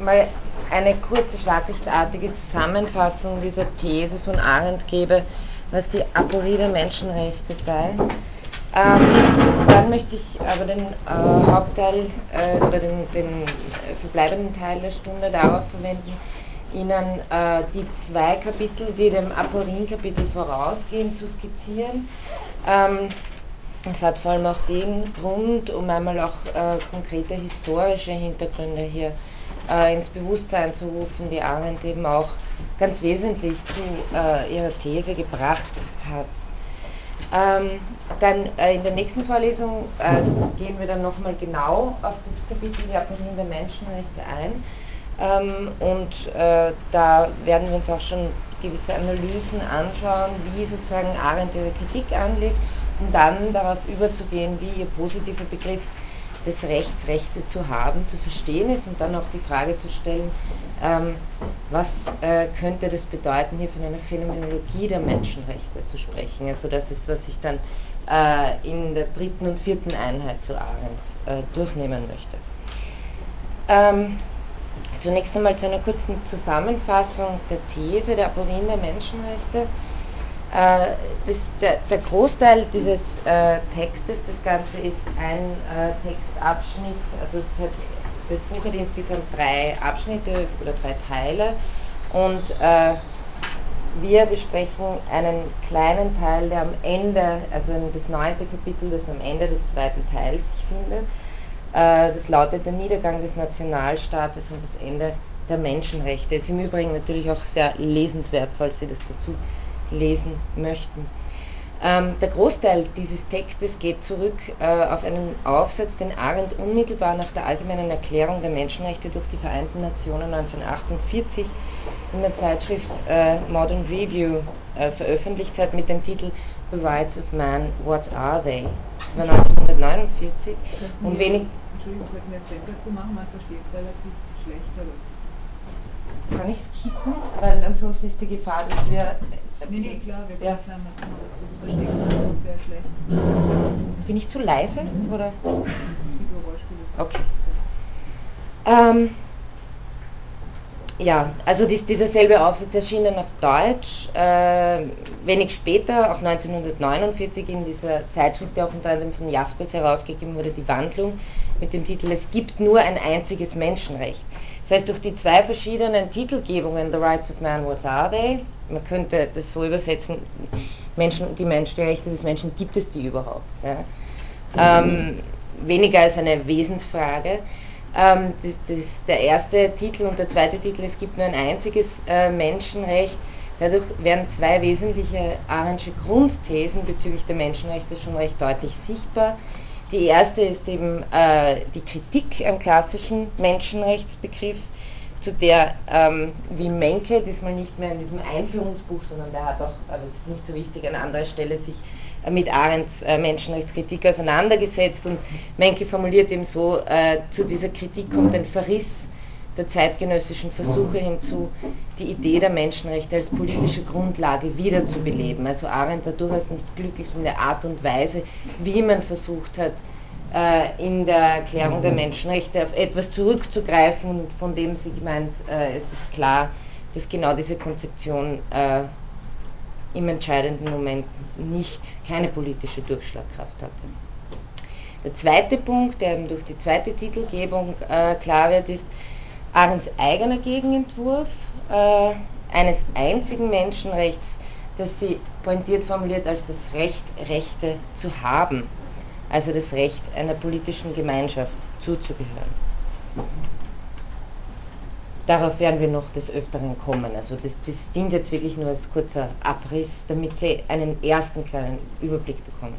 mal eine kurze schlaglichtartige Zusammenfassung dieser These von Arendt gebe, was die Aporie der Menschenrechte sei. Ähm, dann möchte ich aber den äh, Hauptteil äh, oder den, den verbleibenden Teil der Stunde darauf verwenden, Ihnen äh, die zwei Kapitel, die dem Aporien-Kapitel vorausgehen, zu skizzieren. Ähm, es hat vor allem auch den Grund, um einmal auch äh, konkrete historische Hintergründe hier äh, ins Bewusstsein zu rufen, die Arendt eben auch ganz wesentlich zu äh, ihrer These gebracht hat. Ähm, dann äh, in der nächsten Vorlesung äh, gehen wir dann nochmal genau auf das Kapitel die Aporien der Menschenrechte ein. Ähm, und äh, da werden wir uns auch schon gewisse Analysen anschauen, wie sozusagen Arendt ihre Kritik anlegt, um dann darauf überzugehen, wie ihr positiver Begriff des Rechts, Rechte zu haben, zu verstehen ist und dann auch die Frage zu stellen, ähm, was äh, könnte das bedeuten, hier von einer Phänomenologie der Menschenrechte zu sprechen. Also das ist, was ich dann äh, in der dritten und vierten Einheit zu Arendt äh, durchnehmen möchte. Ähm, Zunächst einmal zu einer kurzen Zusammenfassung der These der Aporien der Menschenrechte. Äh, das, der, der, Großteil dieses äh, Textes, das Ganze ist ein äh, Textabschnitt, also hat, das Buch hat insgesamt drei Abschnitte oder drei Teile. Und äh, wir besprechen einen kleinen Teil, der am Ende, also das neunte Kapitel, das am Ende des zweiten Teils sich findet. Äh, das lautet der Niedergang des Nationalstaates und das Ende der Menschenrechte. Ist im Übrigen natürlich auch sehr lesenswert, falls Sie das dazu lesen möchten. Ähm, der Großteil dieses Textes geht zurück äh, auf einen Aufsatz, den Arendt unmittelbar nach der Allgemeinen Erklärung der Menschenrechte durch die Vereinten Nationen 1948 in der Zeitschrift äh, Modern Review äh, veröffentlicht hat mit dem Titel The Rights of Man, What Are They? Das war 1949 und wenig Entschuldigung, könnten wir selber zu machen, man versteht relativ schlecht. Aber kann ich es kippen? Weil ansonsten ist die Gefahr, dass wir. Nee, nee, klar, wir können es ja. machen, sonst versteht man sehr schlecht. Bin ich zu leise? Oder? Die Geräuschkulisse. Okay. Ähm, ja, also dies, dieser selbe Aufsatz erschien dann auf Deutsch, äh, wenig später, auch 1949 in dieser Zeitschrift, die auch unter anderem von Jaspers herausgegeben wurde, Die Wandlung, mit dem Titel Es gibt nur ein einziges Menschenrecht. Das heißt, durch die zwei verschiedenen Titelgebungen, The Rights of Man, What Are They? Man könnte das so übersetzen, Menschen, die, Mensch, die Rechte des Menschen, gibt es die überhaupt? Ja? Ähm, weniger als eine Wesensfrage. Ähm, das, das der erste Titel und der zweite Titel, es gibt nur ein einziges äh, Menschenrecht. Dadurch werden zwei wesentliche Arendtsche Grundthesen bezüglich der Menschenrechte schon recht deutlich sichtbar. Die erste ist eben äh, die Kritik am klassischen Menschenrechtsbegriff, zu der, ähm, wie Menke, diesmal nicht mehr in diesem Einführungsbuch, sondern der hat auch, aber das ist nicht so wichtig, an anderer Stelle sich äh, mit Arendts äh, Menschenrechtskritik auseinandergesetzt. Und Menke formuliert eben so, äh, zu dieser Kritik kommt ein Verriss der zeitgenössischen Versuche hinzu, die Idee der Menschenrechte als politische Grundlage wiederzubeleben. Also Arendt war durchaus nicht glücklich in der Art und Weise, wie man versucht hat, äh, in der Erklärung der Menschenrechte auf etwas zurückzugreifen und von dem sie gemeint, äh, es ist klar, dass genau diese Konzeption äh, im entscheidenden Moment nicht keine politische Durchschlagkraft hatte. Der zweite Punkt, der eben durch die zweite Titelgebung klar wird, ist, Arends eigener Gegenentwurf äh, eines einzigen Menschenrechts, das sie pointiert formuliert als das Recht, Rechte zu haben, also das Recht einer politischen Gemeinschaft zuzugehören. Darauf werden wir noch des Öfteren kommen. Also das, das dient jetzt wirklich nur als kurzer Abriss, damit Sie einen ersten kleinen Überblick bekommen.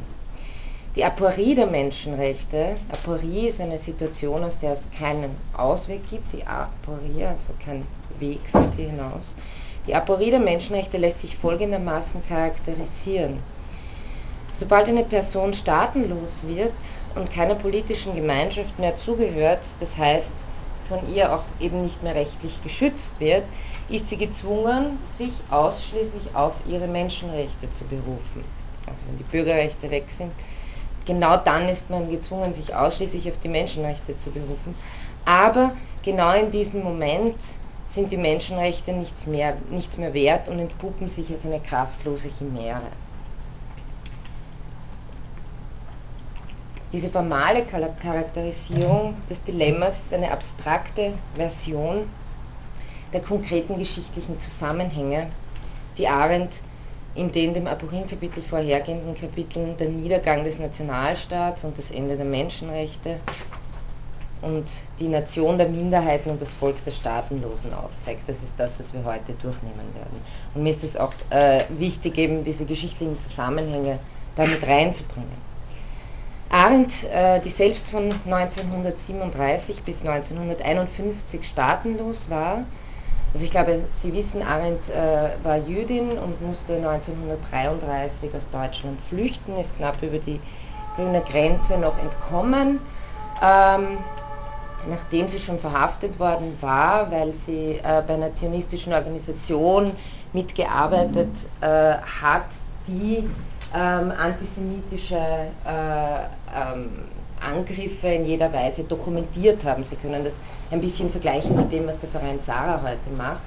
Die Aporie der Menschenrechte, Aporie ist eine Situation, aus der es keinen Ausweg gibt, die Aporie, also kein Weg führt hier hinaus. Die Aporie der Menschenrechte lässt sich folgendermaßen charakterisieren. Sobald eine Person staatenlos wird und keiner politischen Gemeinschaft mehr zugehört, das heißt von ihr auch eben nicht mehr rechtlich geschützt wird, ist sie gezwungen, sich ausschließlich auf ihre Menschenrechte zu berufen. Also wenn die Bürgerrechte weg sind, genau dann ist man gezwungen, sich ausschließlich auf die Menschenrechte zu berufen. Aber genau in diesem Moment sind die Menschenrechte nichts mehr, nichts mehr wert und entpuppen sich als eine kraftlose Chimäre. Diese formale Charakterisierung des Dilemmas ist eine abstrakte Version der konkreten geschichtlichen Zusammenhänge, die Arendt in den dem Aporin-Kapitel vorhergehenden Kapiteln der Niedergang des Nationalstaats und das Ende der Menschenrechte und die Nation der Minderheiten und das Volk der Staatenlosen aufzeigt. Das ist das, was wir heute durchnehmen werden. Und mir ist es auch äh, wichtig, eben diese geschichtlichen Zusammenhänge damit reinzubringen. Arendt, äh, die selbst von 1937 bis 1951 staatenlos war, also ich glaube, Sie wissen, Arendt äh, war Jüdin und musste 1933 aus Deutschland flüchten, ist knapp über die grüne Grenze noch entkommen. Ähm, nachdem sie schon verhaftet worden war, weil sie äh, bei einer zionistischen Organisation mitgearbeitet äh, hat, die ähm, antisemitische äh, ähm, Angriffe in jeder Weise dokumentiert haben. Sie können das ein bisschen vergleichen mit dem, was der Verein Zara heute macht.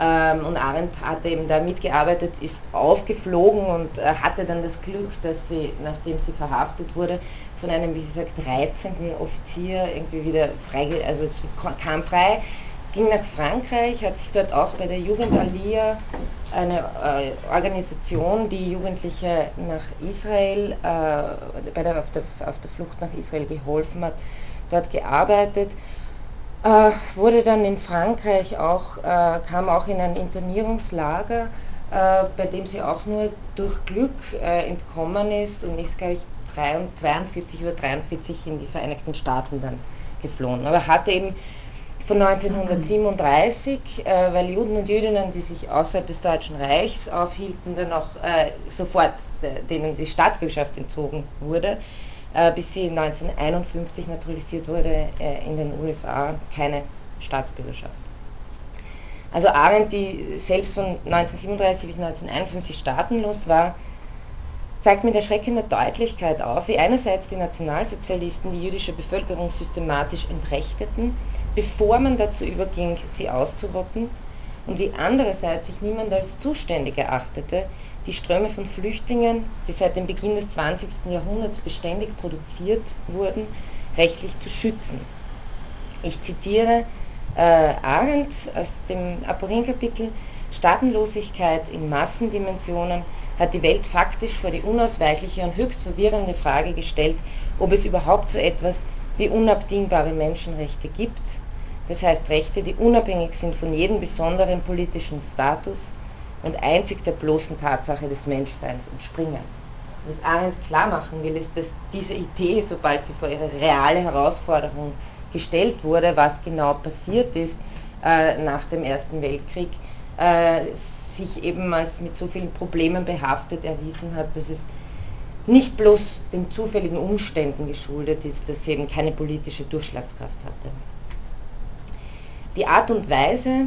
Ähm, und Arendt hatte eben da mitgearbeitet, ist aufgeflogen und äh, hatte dann das Glück, dass sie, nachdem sie verhaftet wurde, von einem, wie sie sagt, 13. Offizier irgendwie wieder frei, also sie kam frei, ging nach Frankreich, hat sich dort auch bei der Jugend Alia, eine äh, Organisation, die Jugendliche nach Israel, äh, bei der, auf, der, auf der Flucht nach Israel geholfen hat, dort gearbeitet äh, wurde dann in Frankreich auch, äh, kam auch in ein Internierungslager, äh, bei dem sie auch nur durch Glück äh, entkommen ist und ist, glaube ich, 42 oder 43 in die Vereinigten Staaten dann geflohen. Aber hatte eben von 1937, äh, weil Juden und Jüdinnen, die sich außerhalb des Deutschen Reichs aufhielten, dann auch äh, sofort denen die Staatsbürgerschaft entzogen wurde, äh, bis sie 1951 naturalisiert wurde äh, in den USA, keine Staatsbürgerschaft. Also Arendt, die selbst von 1937 bis 1951 staatenlos war, zeigt mit erschreckender Deutlichkeit auf, wie einerseits die Nationalsozialisten die jüdische Bevölkerung systematisch entrechteten, bevor man dazu überging, sie auszurotten, und wie andererseits sich niemand als zuständig erachtete, die Ströme von Flüchtlingen, die seit dem Beginn des 20. Jahrhunderts beständig produziert wurden, rechtlich zu schützen. Ich zitiere äh, Arendt aus dem Aporin-Kapitel, Staatenlosigkeit in Massendimensionen hat die Welt faktisch vor die unausweichliche und höchst verwirrende Frage gestellt, ob es überhaupt so etwas wie unabdingbare Menschenrechte gibt, das heißt Rechte, die unabhängig sind von jedem besonderen politischen Status und einzig der bloßen Tatsache des Menschseins entspringen. Was Arendt klar machen will, ist, dass diese Idee, sobald sie vor ihre reale Herausforderung gestellt wurde, was genau passiert ist äh, nach dem Ersten Weltkrieg, äh, sich eben als mit so vielen Problemen behaftet erwiesen hat, dass es nicht bloß den zufälligen Umständen geschuldet ist, dass sie eben keine politische Durchschlagskraft hatte. Die Art und Weise,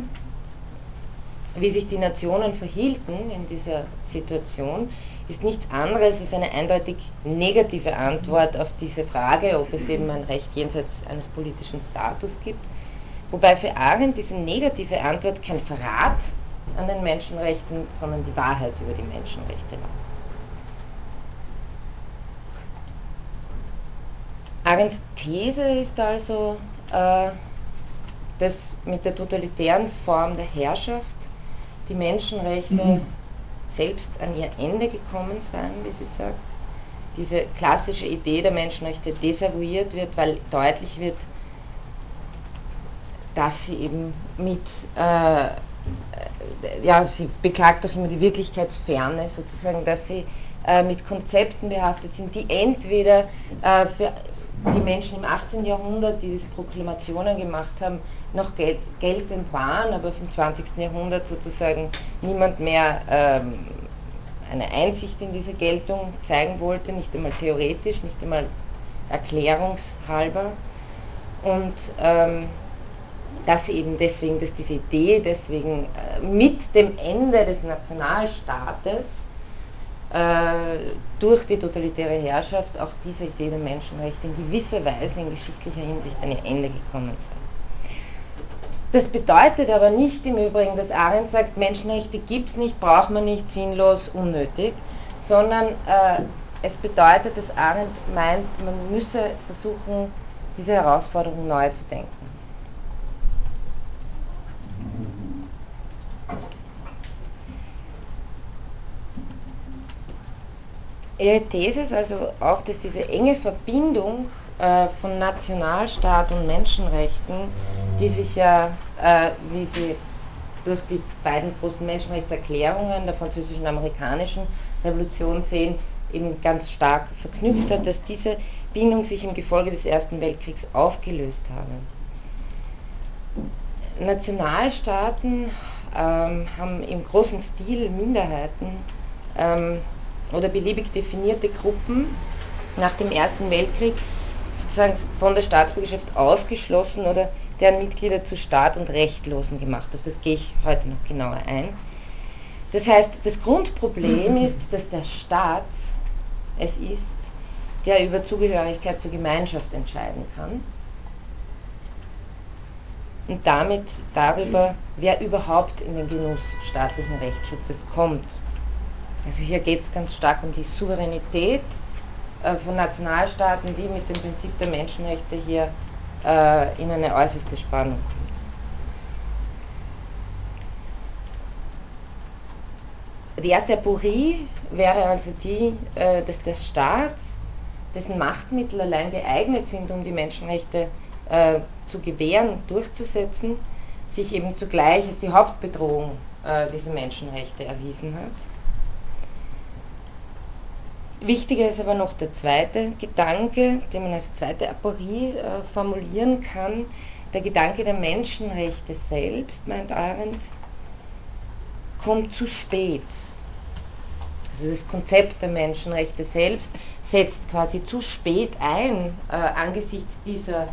wie sich die Nationen verhielten in dieser Situation, ist nichts anderes als eine eindeutig negative Antwort auf diese Frage, ob es eben ein Recht jenseits eines politischen Status gibt. Wobei für Arendt diese negative Antwort kein Verrat an den Menschenrechten, sondern die Wahrheit über die Menschenrechte war. Arends These ist also, äh, dass mit der totalitären Form der Herrschaft die Menschenrechte mhm. selbst an ihr Ende gekommen seien, wie sie sagt. Diese klassische Idee der Menschenrechte desavouiert wird, weil deutlich wird, dass sie eben mit, äh, ja, sie beklagt auch immer die Wirklichkeitsferne sozusagen, dass sie äh, mit Konzepten behaftet sind, die entweder äh, für die Menschen im 18. Jahrhundert, die diese Proklamationen gemacht haben, noch gel geltend waren, aber im 20. Jahrhundert sozusagen niemand mehr ähm, eine Einsicht in diese Geltung zeigen wollte, nicht einmal theoretisch, nicht einmal erklärungshalber. Und ähm, dass eben deswegen, dass diese Idee deswegen äh, mit dem Ende des Nationalstaates durch die totalitäre Herrschaft auch diese Idee der Menschenrechte in gewisser Weise in geschichtlicher Hinsicht an ihr Ende gekommen sei. Das bedeutet aber nicht im Übrigen, dass Arendt sagt, Menschenrechte gibt es nicht, braucht man nicht, sinnlos, unnötig, sondern äh, es bedeutet, dass Arendt meint, man müsse versuchen, diese Herausforderung neu zu denken. Ihre These ist also auch, dass diese enge Verbindung äh, von Nationalstaat und Menschenrechten, die sich ja, äh, wie sie durch die beiden großen Menschenrechtserklärungen der französischen und amerikanischen Revolution sehen, eben ganz stark verknüpft hat, dass diese Bindung sich im Gefolge des Ersten Weltkriegs aufgelöst habe. Nationalstaaten ähm, haben im großen Stil Minderheiten ähm, oder beliebig definierte Gruppen nach dem Ersten Weltkrieg sozusagen von der Staatsbürgerschaft ausgeschlossen oder deren Mitglieder zu Staat und Rechtlosen gemacht. Auf das gehe ich heute noch genauer ein. Das heißt, das Grundproblem ist, dass der Staat es ist, der über Zugehörigkeit zur Gemeinschaft entscheiden kann und damit darüber, wer überhaupt in den Genuss staatlichen Rechtsschutzes kommt. Also hier geht es ganz stark um die Souveränität äh, von Nationalstaaten, die mit dem Prinzip der Menschenrechte hier äh, in eine äußerste Spannung kommt. Die erste Aporie wäre also die äh, des, des Staats, dessen Machtmittel allein geeignet sind, um die Menschenrechte äh, zu gewähren, durchzusetzen, sich eben zugleich als die Hauptbedrohung äh, dieser Menschenrechte erwiesen hat. Wichtiger ist aber noch der zweite Gedanke, den man als zweite Aporie äh, formulieren kann, der Gedanke der Menschenrechte selbst, meint Arendt, kommt zu spät. Also das Konzept der Menschenrechte selbst setzt quasi zu spät ein äh, angesichts dieser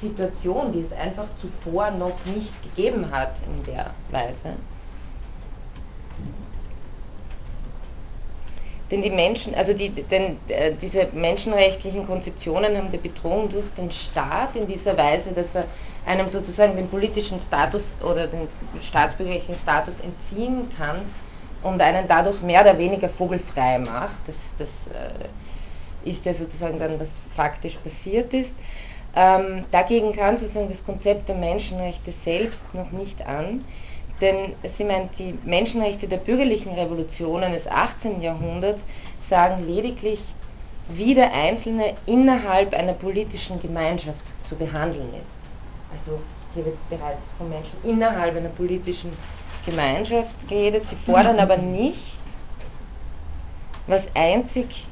Situation, die es einfach zuvor noch nicht gegeben hat in der Weise. Denn die Menschen, also die, denn, äh, diese menschenrechtlichen Konzeptionen haben die Bedrohung durch den Staat in dieser Weise, dass er einem sozusagen den politischen Status oder den staatsbürgerlichen Status entziehen kann und einen dadurch mehr oder weniger vogelfrei macht. Das, das äh, ist ja sozusagen dann, was faktisch passiert ist. Ähm, dagegen kann sozusagen das Konzept der Menschenrechte selbst noch nicht an. Denn sie meint, die Menschenrechte der bürgerlichen Revolutionen des 18. Jahrhunderts sagen lediglich, wie der Einzelne innerhalb einer politischen Gemeinschaft zu behandeln ist. Also hier wird bereits von Menschen innerhalb einer politischen Gemeinschaft geredet. Sie fordern aber nicht, was einzig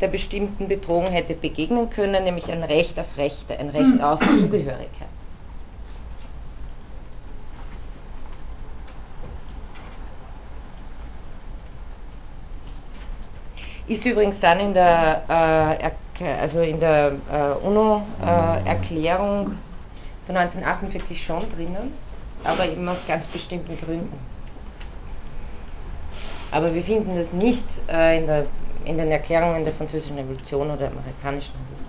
der bestimmten Bedrohung hätte begegnen können, nämlich ein Recht auf Rechte, ein Recht auf Zugehörigkeit. Ist übrigens dann in der, äh, also in der äh, UNO-Erklärung äh, von 1948 schon drinnen, aber eben aus ganz bestimmten Gründen. Aber wir finden das nicht äh, in, der, in den Erklärungen der Französischen Revolution oder der Amerikanischen Revolution.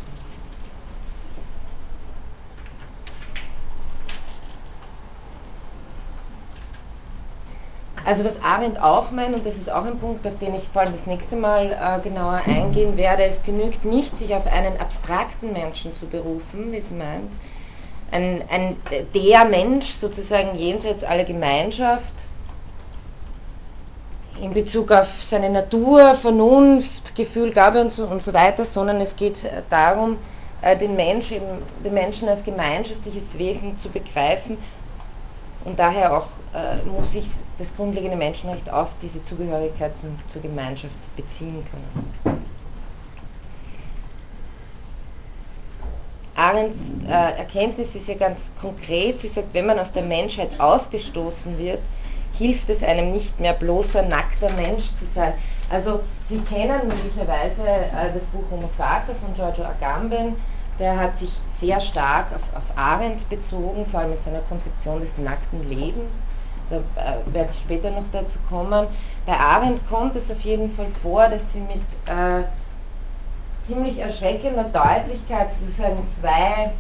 Also was Arendt auch meint, und das ist auch ein Punkt, auf den ich vor allem das nächste Mal äh, genauer eingehen werde, es genügt nicht, sich auf einen abstrakten Menschen zu berufen, wie sie meint, ein, ein, der Mensch sozusagen jenseits aller Gemeinschaft in Bezug auf seine Natur, Vernunft, Gefühl, Gabe und so, und so weiter, sondern es geht darum, äh, den, Mensch eben, den Menschen als gemeinschaftliches Wesen zu begreifen und daher auch äh, muss sich das grundlegende Menschenrecht auf diese Zugehörigkeit zum, zur Gemeinschaft beziehen können. Arends äh, Erkenntnis ist ja ganz konkret. Sie sagt, wenn man aus der Menschheit ausgestoßen wird, hilft es einem nicht mehr bloßer nackter Mensch zu sein. Also Sie kennen möglicherweise äh, das Buch Homo Sacer von Giorgio Agamben der hat sich sehr stark auf, auf Arendt bezogen, vor allem mit seiner Konzeption des nackten Lebens. Da äh, werde ich später noch dazu kommen. Bei Arendt kommt es auf jeden Fall vor, dass sie mit äh, ziemlich erschreckender Deutlichkeit sozusagen zwei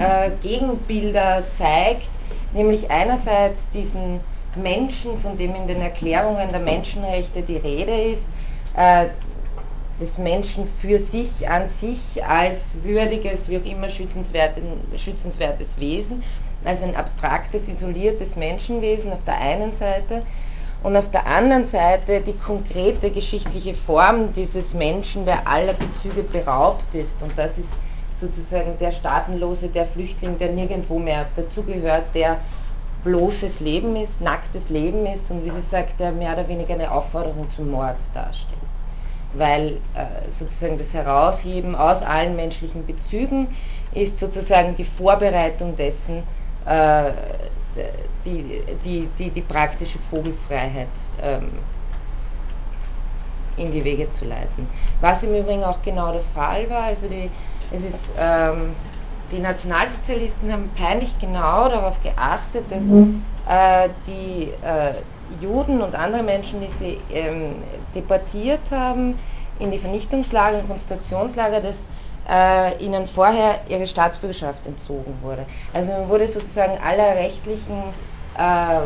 äh, Gegenbilder zeigt, nämlich einerseits diesen Menschen, von dem in den Erklärungen der Menschenrechte die Rede ist, äh, des Menschen für sich an sich als würdiges, wie auch immer schützenswertes, schützenswertes Wesen, also ein abstraktes, isoliertes Menschenwesen auf der einen Seite und auf der anderen Seite die konkrete geschichtliche Form dieses Menschen, der aller Bezüge beraubt ist. Und das ist sozusagen der Staatenlose, der Flüchtling, der nirgendwo mehr dazugehört, der bloßes Leben ist, nacktes Leben ist und wie sie sagt, der mehr oder weniger eine Aufforderung zum Mord darstellt. Weil äh, sozusagen das Herausheben aus allen menschlichen Bezügen ist sozusagen die Vorbereitung dessen, äh, die, die, die, die praktische Vogelfreiheit ähm, in die Wege zu leiten. Was im Übrigen auch genau der Fall war, also die, es ist, ähm, die Nationalsozialisten haben peinlich genau darauf geachtet, dass äh, die äh, Juden und andere Menschen, die sie ähm, deportiert haben, in die Vernichtungslager und Konzentrationslager, dass äh, ihnen vorher ihre Staatsbürgerschaft entzogen wurde. Also man wurde sozusagen aller rechtlichen äh,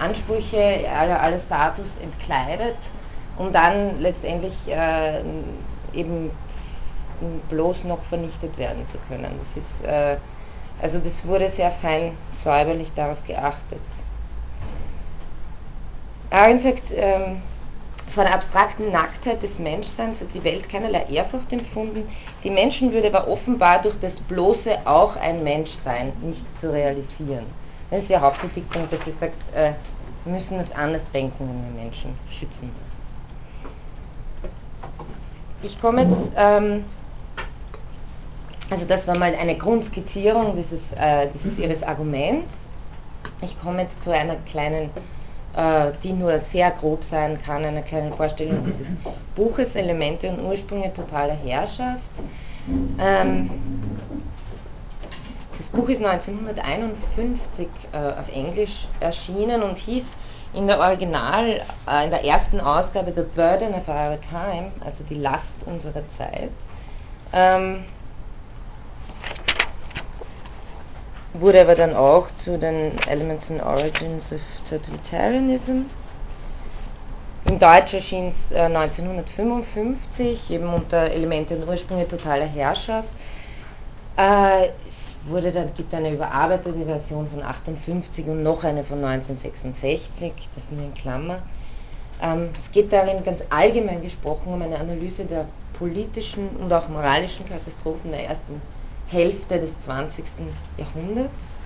Ansprüche, aller, aller Status entkleidet, um dann letztendlich äh, eben bloß noch vernichtet werden zu können. Das ist, äh, also das wurde sehr fein säuberlich darauf geachtet. Arendt sagt, ähm, vor der abstrakten Nacktheit des Menschseins hat die Welt keinerlei Ehrfurcht empfunden. Die Menschenwürde war offenbar durch das bloße auch ein Menschsein nicht zu realisieren. Das ist der Hauptkritikpunkt, dass sie sagt, äh, wir müssen es anders denken, wenn wir Menschen schützen. Ich komme jetzt, ähm, also das war mal eine Grundskizzierung dieses, äh, dieses ihres Arguments. Ich komme jetzt zu einer kleinen die nur sehr grob sein kann, einer kleinen Vorstellung dieses Buches Elemente und Ursprünge totaler Herrschaft. Ähm, das Buch ist 1951 äh, auf Englisch erschienen und hieß in der Original, äh, in der ersten Ausgabe The Burden of Our Time, also die Last unserer Zeit. Ähm, wurde aber dann auch zu den Elements and Origins of Totalitarianism. In Deutsch erschien es äh, 1955, eben unter Elemente und Ursprünge totaler Herrschaft. Äh, es wurde dann, gibt eine überarbeitete Version von 58 und noch eine von 1966, das nur in Klammer. Ähm, es geht darin ganz allgemein gesprochen um eine Analyse der politischen und auch moralischen Katastrophen der ersten Hälfte des 20. Jahrhunderts.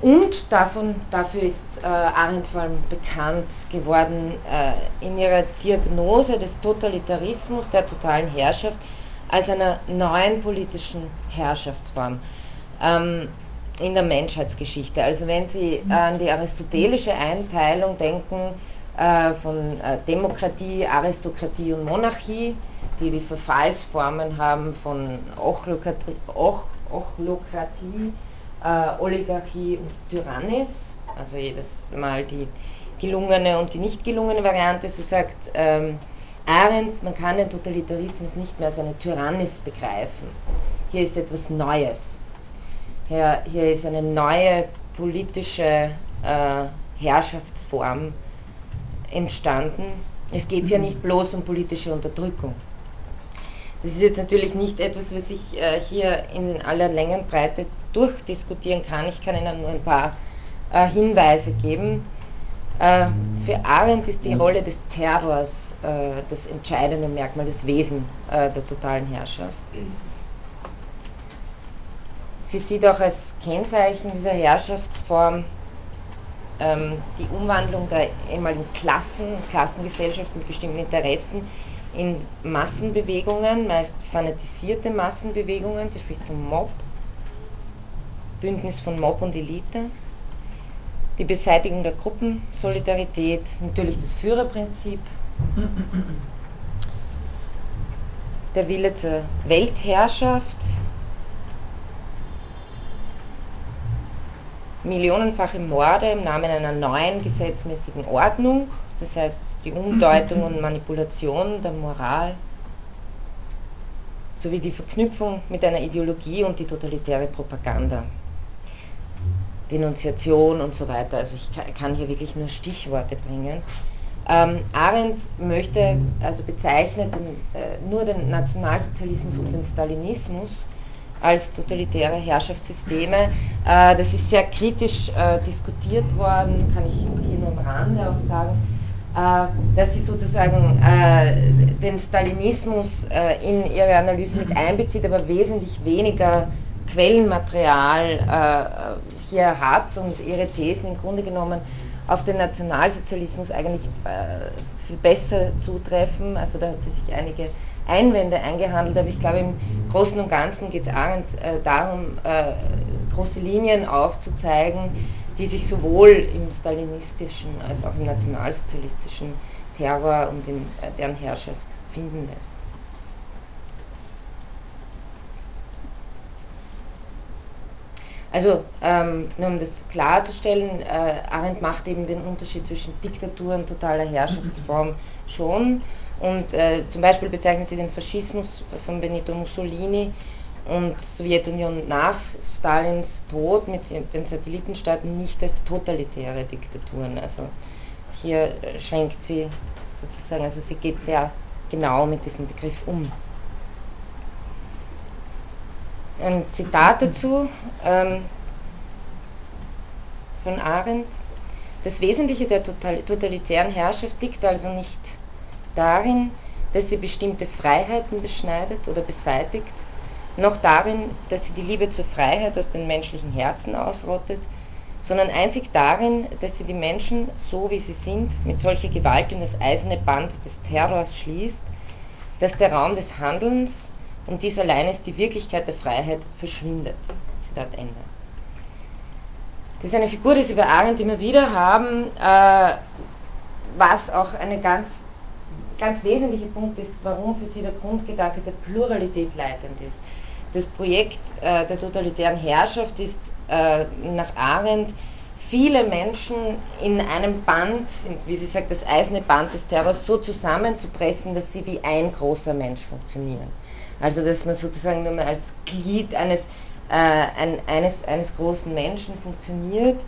Und davon, dafür ist äh, Arendt vor allem bekannt geworden äh, in ihrer Diagnose des Totalitarismus, der totalen Herrschaft, als einer neuen politischen Herrschaftsform ähm, in der Menschheitsgeschichte. Also wenn Sie an die aristotelische Einteilung denken äh, von äh, Demokratie, Aristokratie und Monarchie, die die Verfallsformen haben von Ochlokratie, äh, Oligarchie und Tyrannis, also jedes Mal die gelungene und die nicht gelungene Variante, so sagt ähm, Arendt, man kann den Totalitarismus nicht mehr als eine Tyrannis begreifen. Hier ist etwas Neues. Hier, hier ist eine neue politische äh, Herrschaftsform entstanden. Es geht hier nicht bloß um politische Unterdrückung. Das ist jetzt natürlich nicht etwas, was ich äh, hier in aller Längenbreite durchdiskutieren kann. Ich kann Ihnen nur ein paar äh, Hinweise geben. Äh, für Arendt ist die Rolle des Terrors äh, das entscheidende Merkmal, das Wesen äh, der totalen Herrschaft. Sie sieht auch als Kennzeichen dieser Herrschaftsform ähm, die Umwandlung der ehemaligen Klassen, Klassengesellschaft mit bestimmten Interessen in Massenbewegungen, meist fanatisierte Massenbewegungen, sie spricht vom Mob, Bündnis von Mob und Elite, die Beseitigung der Gruppensolidarität, natürlich das Führerprinzip, der Wille zur Weltherrschaft, millionenfache Morde im Namen einer neuen gesetzmäßigen Ordnung, das heißt die Umdeutung und Manipulation der Moral sowie die Verknüpfung mit einer Ideologie und die totalitäre Propaganda. Denunziation und so weiter. Also ich kann hier wirklich nur Stichworte bringen. Ähm, Arendt möchte, also bezeichnet den, äh, nur den Nationalsozialismus und den Stalinismus als totalitäre Herrschaftssysteme. Äh, das ist sehr kritisch äh, diskutiert worden, kann ich hier nur am Rande auch sagen, dass sie sozusagen äh, den Stalinismus äh, in ihre Analyse mit einbezieht, aber wesentlich weniger Quellenmaterial hier hat und ihre Thesen im Grunde genommen auf den Nationalsozialismus eigentlich viel besser zutreffen. Also da hat sie sich einige Einwände eingehandelt, aber ich glaube im Großen und Ganzen geht es äh, darum, äh, große Linien aufzuzeigen, die sich sowohl im stalinistischen als auch im nationalsozialistischen Terror und in äh, deren Herrschaft finden lässt. Also, ähm, nur um das klarzustellen, äh, Arendt macht eben den Unterschied zwischen Diktatur und totaler Herrschaftsform schon. Und äh, zum Beispiel bezeichnen sie den Faschismus von Benito Mussolini und Sowjetunion nach Stalins Tod mit den Satellitenstaaten nicht als totalitäre Diktaturen. Also hier schränkt sie sozusagen, also sie geht sehr genau mit diesem Begriff um. Ein Zitat dazu ähm, von Arendt. Das Wesentliche der totalitären Herrschaft liegt also nicht darin, dass sie bestimmte Freiheiten beschneidet oder beseitigt, noch darin, dass sie die Liebe zur Freiheit aus den menschlichen Herzen ausrottet, sondern einzig darin, dass sie die Menschen, so wie sie sind, mit solcher Gewalt in das eiserne Band des Terrors schließt, dass der Raum des Handelns und dies allein ist die Wirklichkeit der Freiheit, verschwindet. Zitat Ende. Das ist eine Figur, die Sie bei Arendt immer wieder haben, äh, was auch ein ganz, ganz wesentlicher Punkt ist, warum für Sie der Grundgedanke der Pluralität leitend ist. Das Projekt äh, der totalitären Herrschaft ist äh, nach Arendt viele Menschen in einem Band, wie sie sagt, das eiserne Band des Terrors so zusammenzupressen, dass sie wie ein großer Mensch funktionieren. Also dass man sozusagen nur mal als Glied eines, äh, ein, eines, eines großen Menschen funktioniert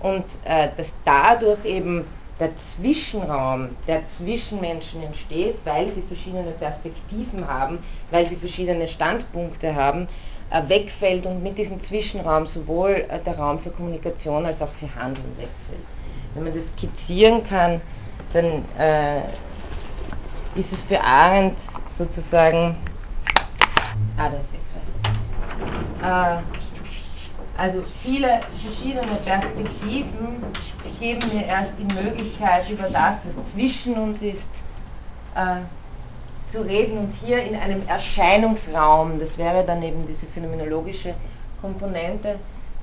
und äh, dass dadurch eben der Zwischenraum der Zwischenmenschen entsteht, weil sie verschiedene Perspektiven haben, weil sie verschiedene Standpunkte haben, äh, wegfällt und mit diesem Zwischenraum sowohl äh, der Raum für Kommunikation als auch für Handeln wegfällt. Wenn man das skizzieren kann, dann äh, ist es für Arendt sozusagen Ah, das ist äh, Also viele verschiedene Perspektiven geben mir erst die Möglichkeit, über das, was zwischen uns ist, äh, zu reden und hier in einem Erscheinungsraum, das wäre dann eben diese phänomenologische Komponente,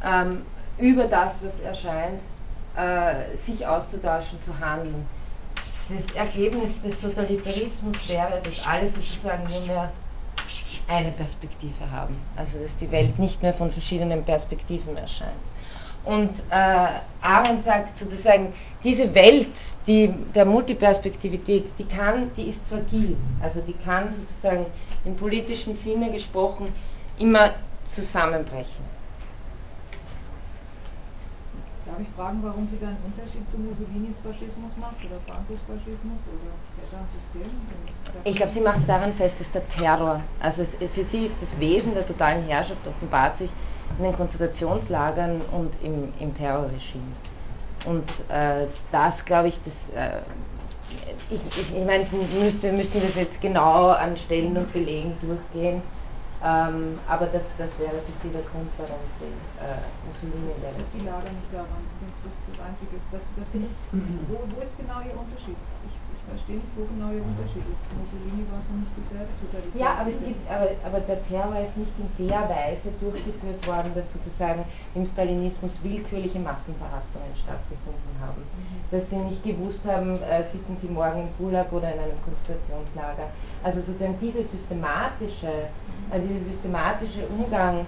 ähm, über das, was erscheint, äh, sich auszutauschen, zu handeln. Das Ergebnis des Totalitarismus wäre, dass alle sozusagen nur mehr eine Perspektive haben. Also dass die Welt nicht mehr von verschiedenen Perspektiven erscheint. Und äh, Arendt sagt sozusagen, diese Welt die, der Multiperspektivität, die kann, die ist fragil. Also die kann sozusagen im politischen Sinne gesprochen immer zusammenbrechen. Darf ich fragen, warum sie da einen Unterschied zu Mussolinis Faschismus macht oder Francos Faschismus oder besser System? Ich glaube, sie macht es daran fest, dass der Terror, also es, für sie ist das Wesen der totalen Herrschaft offenbart sich in den Konzentrationslagern und im, im Terrorregime. Und äh, das, glaube ich, das, äh, ich, ich, ich meine, ich müsste, müssten das jetzt genau an Stellen und Belegen durchgehen. Ähm, aber das, das wäre für Sie der Grund, warum Sie äh, Mussolini wählen. Dass die Lager nicht da waren, das ist das Einzige. Das, das nicht, wo, wo ist genau Ihr Unterschied? Wo genau Ihr Unterschied ist. Mussolini war für mich dieselbe Totalität. Ja, aber, es gibt, aber, aber der Terror ist nicht in der Weise durchgeführt worden, dass sozusagen im Stalinismus willkürliche Massenverhaftungen stattgefunden haben. Mhm. Dass Sie nicht gewusst haben, äh, sitzen Sie morgen im Gulag oder in einem Konzentrationslager. Also sozusagen diese systematische äh, dieser systematische Umgang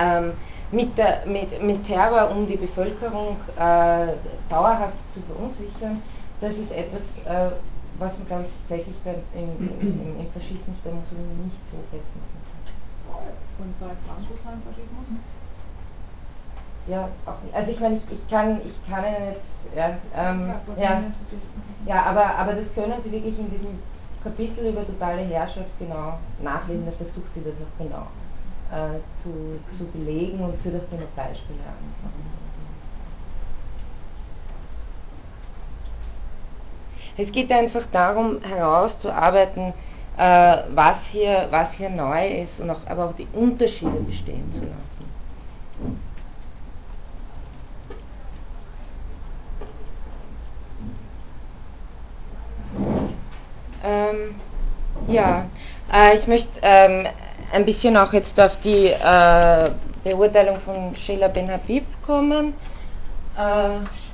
ähm, mit, der, mit, mit Terror, um die Bevölkerung äh, dauerhaft zu verunsichern, das ist etwas, äh, was man, glaube ich, tatsächlich beim, im, im, im, Faschismus bei Mussolini nicht so festmachen kann. Und bei Franco sein Faschismus? ja, auch nicht. Also ich meine, ich, ich kann, ich kann Ihnen jetzt, ja, ähm, ja, ja, aber, aber das können Sie wirklich in diesem Kapitel über totale Herrschaft genau nachlesen, da versucht sie das auch genau äh, zu, zu belegen und führt auch noch Beispiele an. Es geht einfach darum, herauszuarbeiten, äh, was, hier, was hier neu ist und auch, aber auch die Unterschiede bestehen zu lassen. Ähm, ja, äh, ich möchte ähm, ein bisschen auch jetzt auf die äh, Beurteilung von Sheila Ben Habib kommen. Äh,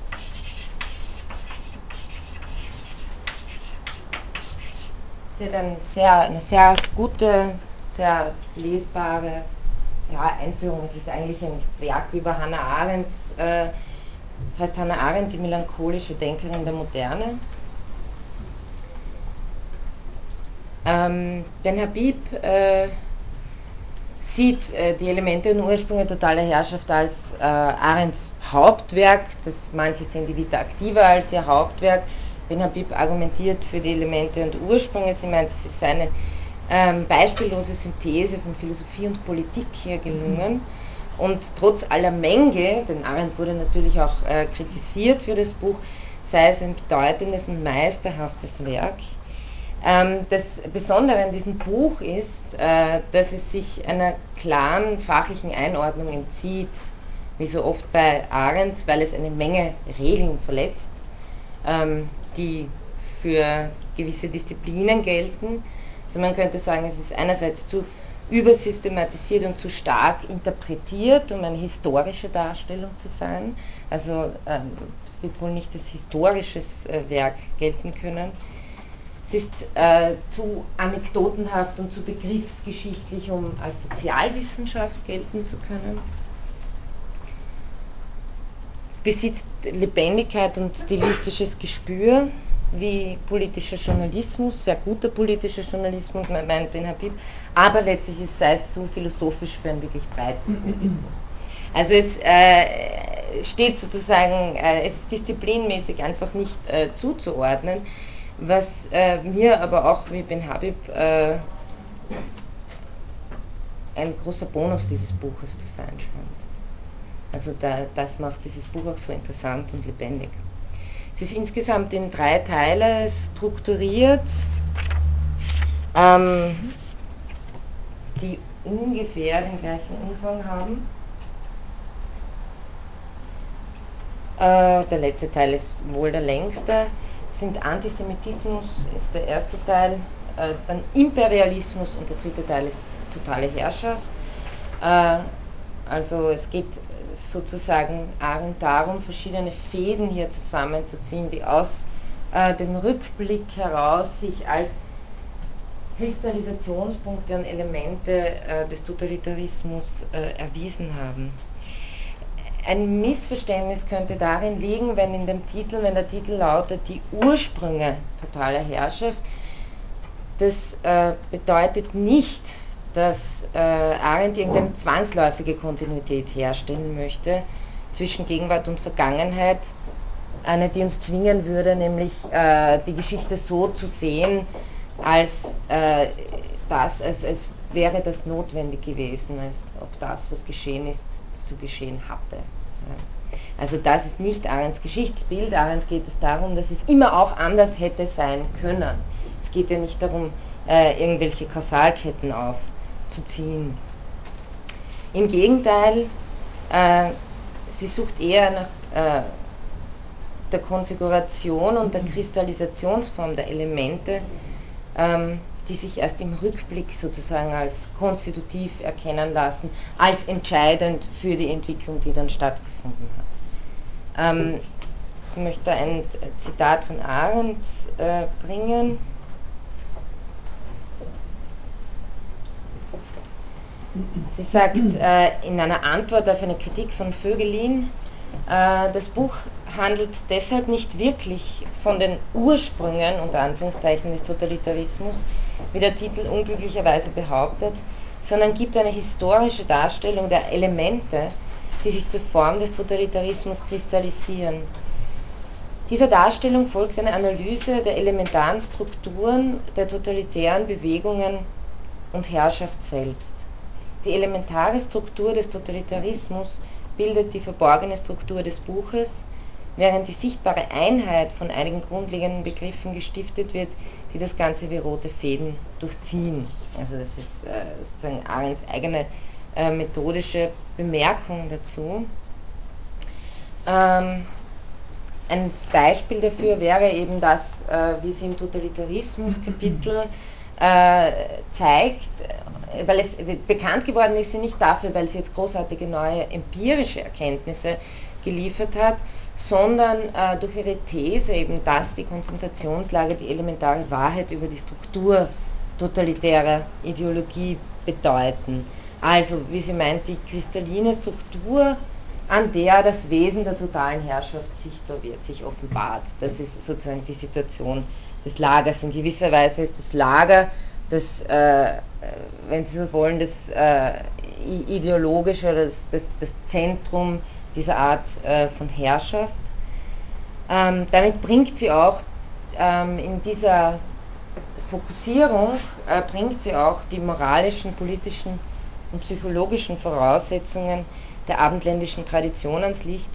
hat eine sehr, eine sehr gute, sehr lesbare ja, Einführung. Es ist eigentlich ein Werk über Hannah Arendt, äh, heißt Hannah Arendt, die melancholische Denkerin der Moderne. Ähm, ben Habib äh, sieht äh, die Elemente und Ursprünge totaler Herrschaft als äh, Arendts Hauptwerk, das manche sehen die Vita Activa als ihr Hauptwerk. Ben Habib argumentiert für die Elemente und Ursprünge, sie meint, es ist eine ähm, beispiellose Synthese von Philosophie und Politik hier gelungen. Und trotz aller Mängel, denn Arendt wurde natürlich auch äh, kritisiert für das Buch, sei es ein bedeutendes und meisterhaftes Werk. Ähm, das Besondere an diesem Buch ist, äh, dass es sich einer klaren fachlichen Einordnung entzieht, wie so oft bei Arendt, weil es eine Menge Regeln verletzt, ähm, die für gewisse Disziplinen gelten. Also man könnte sagen, es ist einerseits zu übersystematisiert und zu stark interpretiert, um eine historische Darstellung zu sein. Also ähm, es wird wohl nicht als historisches äh, Werk gelten können. Es ist äh, zu anekdotenhaft und zu begriffsgeschichtlich, um als Sozialwissenschaft gelten zu können. Es besitzt Lebendigkeit und stilistisches Gespür, wie politischer Journalismus, sehr guter politischer Journalismus, meint Ben Habib, aber letztlich ist es zu philosophisch für ein wirklich breites Publikum. Also es äh, steht sozusagen, äh, es ist disziplinmäßig einfach nicht äh, zuzuordnen was äh, mir aber auch wie Ben Habib äh, ein großer Bonus dieses Buches zu sein scheint. Also da, das macht dieses Buch auch so interessant und lebendig. Es ist insgesamt in drei Teile strukturiert, ähm, die ungefähr den gleichen Umfang haben. Äh, der letzte Teil ist wohl der längste sind Antisemitismus ist der erste Teil, äh, dann Imperialismus und der dritte Teil ist totale Herrschaft. Äh, also es geht sozusagen darum, verschiedene Fäden hier zusammenzuziehen, die aus äh, dem Rückblick heraus sich als Kristallisationspunkte und Elemente äh, des Totalitarismus äh, erwiesen haben. Ein Missverständnis könnte darin liegen, wenn in dem Titel, wenn der Titel lautet die Ursprünge totaler Herrschaft, das äh, bedeutet nicht, dass äh, Arendt irgendeine zwangsläufige Kontinuität herstellen möchte zwischen Gegenwart und Vergangenheit, eine, die uns zwingen würde, nämlich äh, die Geschichte so zu sehen, als äh, das, als, als wäre das notwendig gewesen, als ob das, was geschehen ist, zu geschehen hatte. Also das ist nicht Arends Geschichtsbild. Arendt geht es darum, dass es immer auch anders hätte sein können. Es geht ja nicht darum, äh, irgendwelche Kausalketten aufzuziehen. Im Gegenteil, äh, sie sucht eher nach äh, der Konfiguration und der Kristallisationsform der Elemente, ähm, die sich erst im Rückblick sozusagen als konstitutiv erkennen lassen, als entscheidend für die Entwicklung, die dann stattgefunden hat. Ähm, ich möchte ein Zitat von Arendt äh, bringen. Sie sagt äh, in einer Antwort auf eine Kritik von Vögelin, äh, das Buch handelt deshalb nicht wirklich von den Ursprüngen unter Anführungszeichen des Totalitarismus, wie der Titel unglücklicherweise behauptet, sondern gibt eine historische Darstellung der Elemente, die sich zur Form des Totalitarismus kristallisieren. Dieser Darstellung folgt eine Analyse der elementaren Strukturen der totalitären Bewegungen und Herrschaft selbst. Die elementare Struktur des Totalitarismus bildet die verborgene Struktur des Buches, während die sichtbare Einheit von einigen grundlegenden Begriffen gestiftet wird, die das Ganze wie rote Fäden durchziehen. Also das ist äh, sozusagen Arends eigene äh, methodische Bemerkung dazu. Ähm, ein Beispiel dafür wäre eben das, äh, wie sie im Totalitarismus-Kapitel zeigt, weil es bekannt geworden ist sie nicht dafür, weil sie jetzt großartige neue empirische Erkenntnisse geliefert hat, sondern äh, durch ihre These eben, dass die Konzentrationslager die elementare Wahrheit über die Struktur totalitärer Ideologie bedeuten. Also, wie sie meint, die kristalline Struktur, an der das Wesen der totalen Herrschaft sichtbar wird, sich offenbart. Das ist sozusagen die Situation des Lagers. In gewisser Weise ist das Lager das, äh, wenn Sie so wollen, das äh, ideologische oder das, das, das, Zentrum dieser Art äh, von Herrschaft. Ähm, damit bringt sie auch ähm, in dieser Fokussierung, äh, bringt sie auch die moralischen, politischen und psychologischen Voraussetzungen der abendländischen Tradition ans Licht,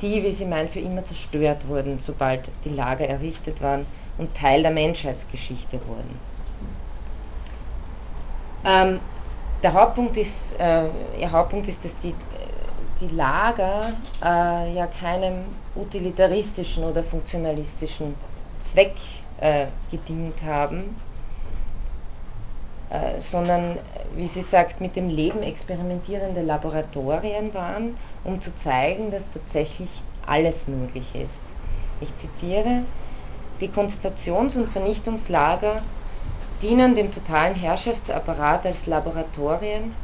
die, wie sie meint, für immer zerstört wurden, sobald die Lager errichtet waren und Teil der Menschheitsgeschichte wurden. Ähm, der Hauptpunkt ist, äh, ihr Hauptpunkt ist, dass die, die Lager äh, ja keinem utilitaristischen oder funktionalistischen Zweck äh, gedient haben, äh, sondern, wie sie sagt, mit dem Leben experimentierende Laboratorien waren, um zu zeigen, dass tatsächlich alles möglich ist. Ich zitiere, die Konzentrations- und Vernichtungslager dienen dem totalen Herrschaftsapparat als Laboratorien,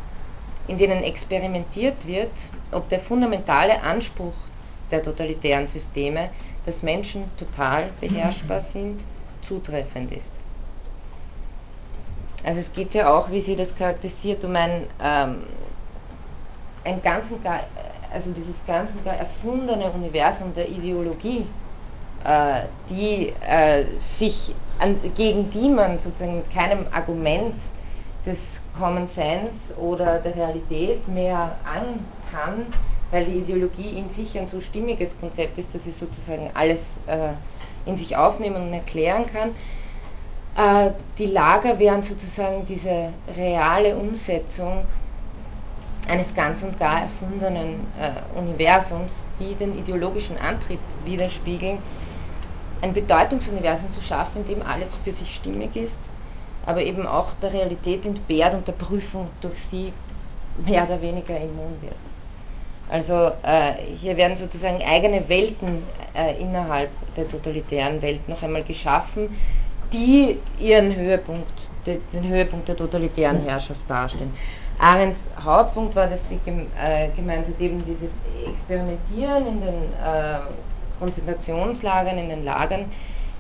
in denen experimentiert wird, ob der fundamentale Anspruch der totalitären Systeme, dass Menschen total beherrschbar sind, zutreffend ist. Also es geht ja auch, wie sie das charakterisiert, um ein, ähm, ein ganz und gar, also dieses ganz und gar erfundene Universum der Ideologie, die äh, sich an, gegen die man sozusagen mit keinem Argument des Common Sense oder der Realität mehr an kann, weil die Ideologie in sich ein so stimmiges Konzept ist, dass sie sozusagen alles äh, in sich aufnehmen und erklären kann. Äh, die Lager wären sozusagen diese reale Umsetzung eines ganz und gar erfundenen äh, Universums, die den ideologischen Antrieb widerspiegeln, ein Bedeutungsuniversum zu schaffen, in dem alles für sich stimmig ist, aber eben auch der Realität entbehrt und der Prüfung durch sie mehr oder weniger immun wird. Also äh, hier werden sozusagen eigene Welten äh, innerhalb der totalitären Welt noch einmal geschaffen, die ihren Höhepunkt, den, den Höhepunkt der totalitären Herrschaft darstellen. Arends Hauptpunkt war, dass sie äh, gemeint hat, eben dieses Experimentieren in den äh, Konzentrationslagern, in den Lagern,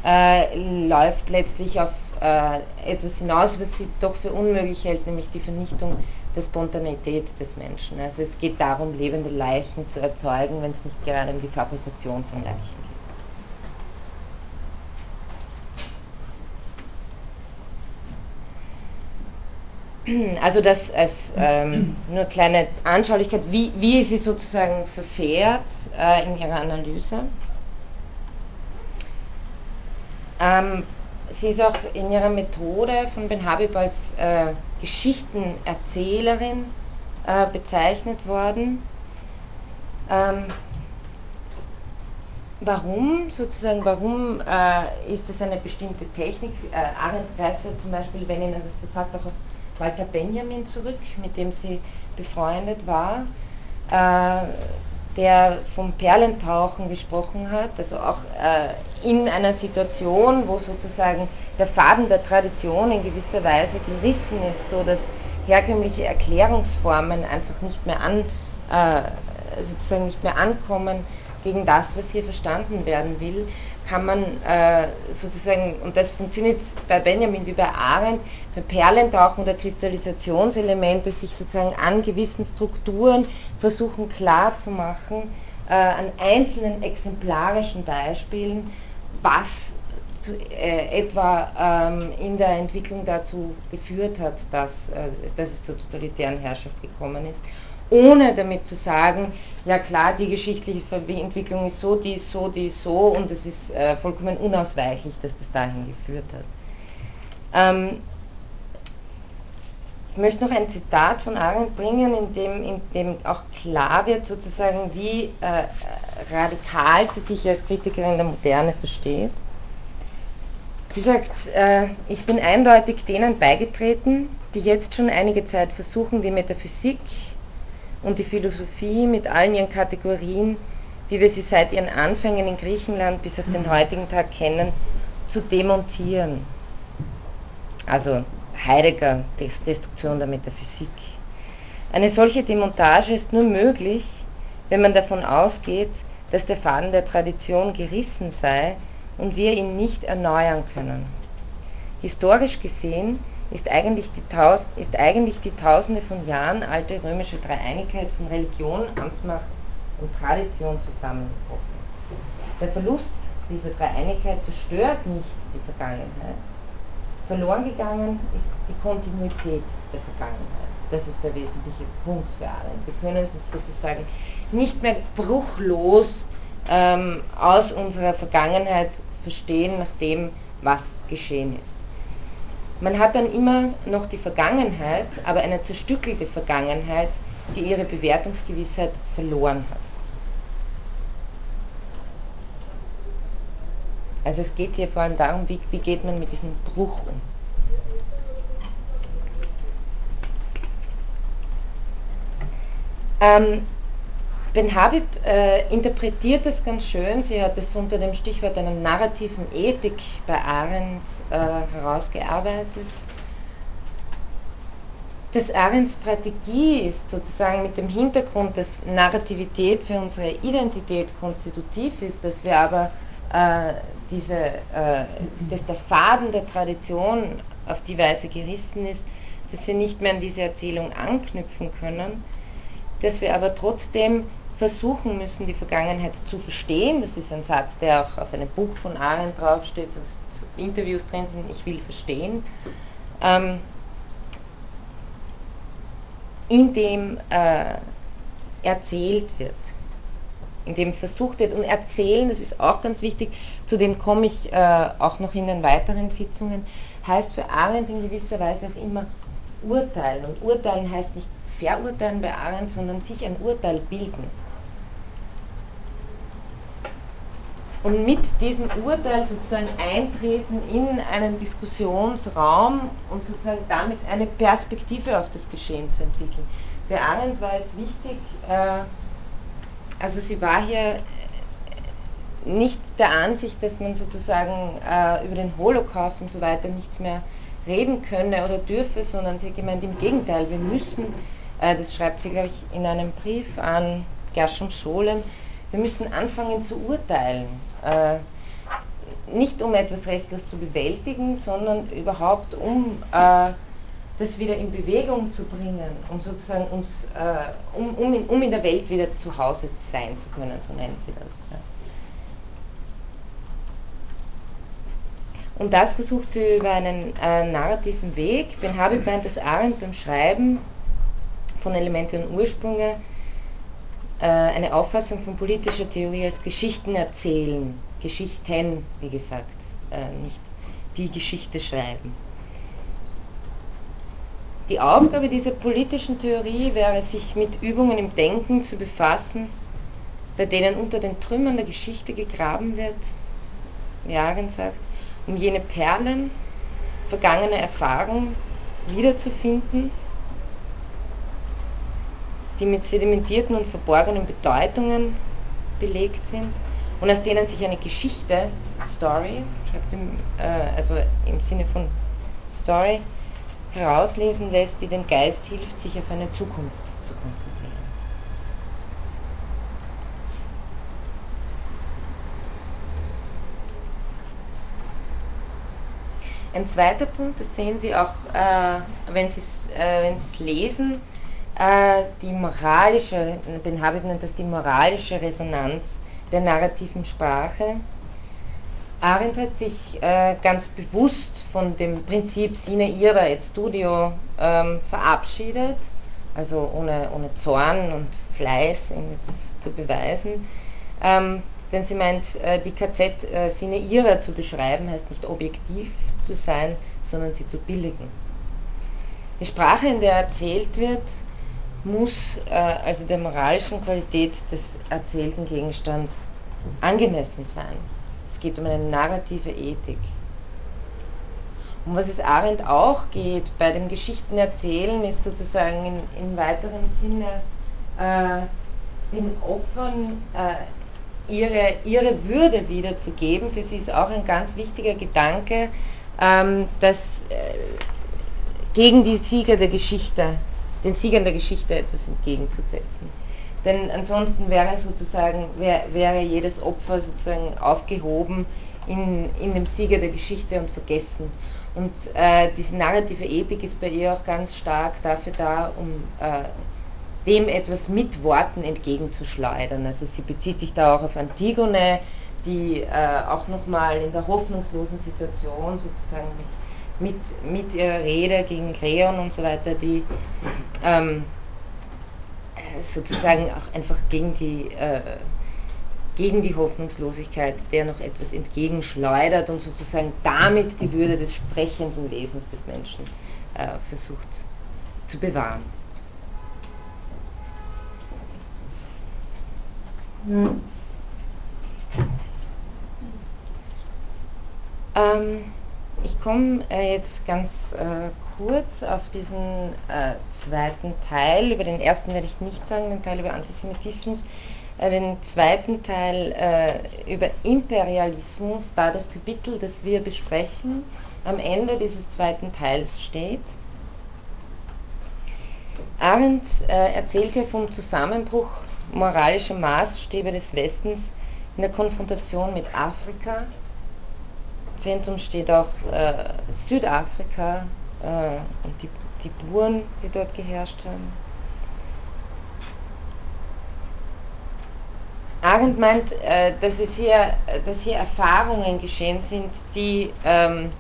äh, läuft letztlich auf äh, etwas hinaus, was sie doch für unmöglich hält, nämlich die Vernichtung der Spontaneität des Menschen. Also es geht darum, lebende Leichen zu erzeugen, wenn es nicht gerade um die Fabrikation von Leichen Also das als ähm, nur kleine Anschaulichkeit, wie, wie sie sozusagen verfährt äh, in ihrer Analyse. Ähm, sie ist auch in ihrer Methode von Ben Habib als äh, Geschichtenerzählerin äh, bezeichnet worden. Ähm, warum sozusagen, warum äh, ist das eine bestimmte Technik? Äh, Arendt greift ja zum Beispiel, wenn Ihnen das sagt, auch auf Walter Benjamin zurück, mit dem sie befreundet war. Äh, der vom Perlentauchen gesprochen hat, also auch äh, in einer Situation, wo sozusagen der Faden der Tradition in gewisser Weise gerissen ist, so dass herkömmliche Erklärungsformen einfach nicht mehr an, äh, sozusagen nicht mehr ankommen gegen das, was hier verstanden werden will, kann man äh, sozusagen, und das funktioniert bei Benjamin wie bei Arendt, bei Perlentauchen oder Kristallisationselemente sich sozusagen an gewissen Strukturen versuchen klarzumachen, äh, an einzelnen exemplarischen Beispielen, was zu, äh, etwa ähm, in der Entwicklung dazu geführt hat, dass, äh, dass es zur totalitären Herrschaft gekommen ist ohne damit zu sagen, ja klar, die geschichtliche Entwicklung ist so, die ist so, die ist so und es ist äh, vollkommen unausweichlich, dass das dahin geführt hat. Ähm, ich möchte noch ein Zitat von Arendt bringen, in dem, in dem auch klar wird sozusagen, wie äh, radikal sie sich als Kritikerin der Moderne versteht. Sie sagt, äh, ich bin eindeutig denen beigetreten, die jetzt schon einige Zeit versuchen, die Metaphysik, und die Philosophie mit allen ihren Kategorien, wie wir sie seit ihren Anfängen in Griechenland bis auf den heutigen Tag kennen, zu demontieren. Also Heidegger, Destruktion der Metaphysik. Eine solche Demontage ist nur möglich, wenn man davon ausgeht, dass der Faden der Tradition gerissen sei und wir ihn nicht erneuern können. Historisch gesehen ist eigentlich, die tausende von Jahren alte römische Dreieinigkeit von Religion, Amtsmacht und Tradition zusammengebrochen. Der Verlust dieser Dreieinigkeit zerstört nicht die Vergangenheit. Verloren gegangen ist die Kontinuität der Vergangenheit. Das ist der wesentliche Punkt für Arendt. Wir können uns sozusagen nicht mehr bruchlos ähm, aus unserer Vergangenheit verstehen nach dem, was geschehen ist. Man hat dann immer noch die Vergangenheit, aber eine zerstückelte Vergangenheit, die ihre Bewertungsgewissheit verloren hat. Also es geht hier vor allem darum, wie, wie geht man mit diesem Bruch um. Ähm, Ben Habib äh, interpretiert das ganz schön. Sie hat es unter dem Stichwort einer narrativen Ethik bei Arendt äh, herausgearbeitet. Dass Arendts Strategie ist, sozusagen mit dem Hintergrund, dass Narrativität für unsere Identität konstitutiv ist, dass wir aber äh, diese, äh, dass der Faden der Tradition auf die Weise gerissen ist, dass wir nicht mehr an diese Erzählung anknüpfen können, dass wir aber trotzdem versuchen müssen, die Vergangenheit zu verstehen. Das ist ein Satz, der auch auf einem Buch von Arendt draufsteht, wo Interviews drin sind, ich will verstehen. Ähm, in dem äh, erzählt wird, in dem versucht wird. Und erzählen, das ist auch ganz wichtig, zu dem komme ich äh, auch noch in den weiteren Sitzungen, heißt für Arendt in gewisser Weise auch immer urteilen. Und urteilen heißt nicht verurteilen bei Arendt, sondern sich ein Urteil bilden. Und mit diesem Urteil sozusagen eintreten in einen Diskussionsraum und sozusagen damit eine Perspektive auf das Geschehen zu entwickeln. Für Arendt war es wichtig, äh, also sie war hier nicht der Ansicht, dass man sozusagen äh, über den Holocaust und so weiter nichts mehr reden könne oder dürfe, sondern sie hat gemeint, im Gegenteil, wir müssen, äh, das schreibt sie, glaube ich, in einem Brief an Gershom Scholem, wir müssen anfangen zu urteilen. Äh, nicht um etwas restlos zu bewältigen, sondern überhaupt um äh, das wieder in Bewegung zu bringen, um sozusagen uns, äh, um, um, in, um in der Welt wieder zu Hause sein zu können, so nennt sie das. Und das versucht sie über einen äh, narrativen Weg. Ben Habib meint, dass Arendt beim Schreiben von Elemente und Ursprünge eine Auffassung von politischer Theorie als Geschichten erzählen, Geschichten, wie gesagt, äh, nicht die Geschichte schreiben. Die Aufgabe dieser politischen Theorie wäre, sich mit Übungen im Denken zu befassen, bei denen unter den Trümmern der Geschichte gegraben wird, Arendt sagt, um jene Perlen vergangener Erfahrung wiederzufinden die mit sedimentierten und verborgenen Bedeutungen belegt sind und aus denen sich eine Geschichte, Story, im, äh, also im Sinne von Story, herauslesen lässt, die dem Geist hilft, sich auf eine Zukunft zu konzentrieren. Ein zweiter Punkt, das sehen Sie auch, äh, wenn Sie äh, es lesen, die moralische, Ben Habib nennt das die moralische Resonanz der narrativen Sprache. Arendt hat sich äh, ganz bewusst von dem Prinzip sine ira et studio ähm, verabschiedet, also ohne, ohne Zorn und Fleiß irgendetwas zu beweisen. Ähm, denn sie meint, äh, die KZ äh, sine ira zu beschreiben, heißt nicht objektiv zu sein, sondern sie zu billigen. Die Sprache, in der erzählt wird, muss äh, also der moralischen Qualität des erzählten Gegenstands angemessen sein. Es geht um eine narrative Ethik. Um was es Arendt auch geht bei dem Geschichtenerzählen, ist sozusagen in, in weiterem Sinne äh, den Opfern äh, ihre, ihre Würde wiederzugeben. Für sie ist auch ein ganz wichtiger Gedanke, ähm, dass äh, gegen die Sieger der Geschichte, den Siegern der Geschichte etwas entgegenzusetzen. Denn ansonsten wäre sozusagen, wär, wäre jedes Opfer sozusagen aufgehoben in, in dem Sieger der Geschichte und vergessen. Und äh, diese narrative Ethik ist bei ihr auch ganz stark dafür da, um äh, dem etwas mit Worten entgegenzuschleudern. Also sie bezieht sich da auch auf Antigone, die äh, auch nochmal in der hoffnungslosen Situation sozusagen mit, mit, mit ihrer Rede gegen Kreon und so weiter, die ähm, sozusagen auch einfach gegen die, äh, gegen die Hoffnungslosigkeit, der noch etwas entgegenschleudert und sozusagen damit die Würde des sprechenden Wesens des Menschen äh, versucht zu bewahren. Hm. Ähm, ich komme äh, jetzt ganz äh, kurz auf diesen äh, zweiten Teil. Über den ersten werde ich nicht sagen, den Teil über Antisemitismus. Äh, den zweiten Teil äh, über Imperialismus, da das Kapitel, das wir besprechen, am Ende dieses zweiten Teils steht. Arendt äh, erzählt hier vom Zusammenbruch moralischer Maßstäbe des Westens in der Konfrontation mit Afrika. Zentrum steht auch äh, Südafrika, äh, und die, die Buren, die dort geherrscht haben. Arendt meint, äh, dass, es hier, dass hier Erfahrungen geschehen sind, die ähm,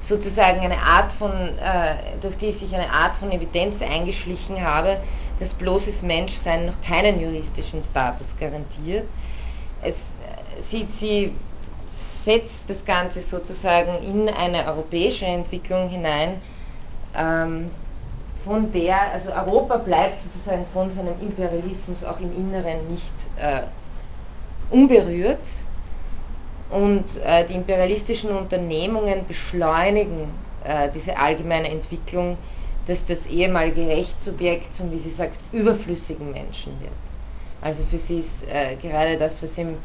sozusagen eine Art von, äh, durch die sich eine Art von Evidenz eingeschlichen habe, dass bloßes Menschsein noch keinen juristischen Status garantiert. Es, sie, sie setzt das Ganze sozusagen in eine europäische Entwicklung hinein, ähm, von der, also Europa bleibt sozusagen von seinem Imperialismus auch im Inneren nicht äh, unberührt und äh, die imperialistischen Unternehmungen beschleunigen äh, diese allgemeine Entwicklung, dass das ehemalige Rechtssubjekt zum, wie sie sagt, überflüssigen Menschen wird. Also für sie ist gerade das, was im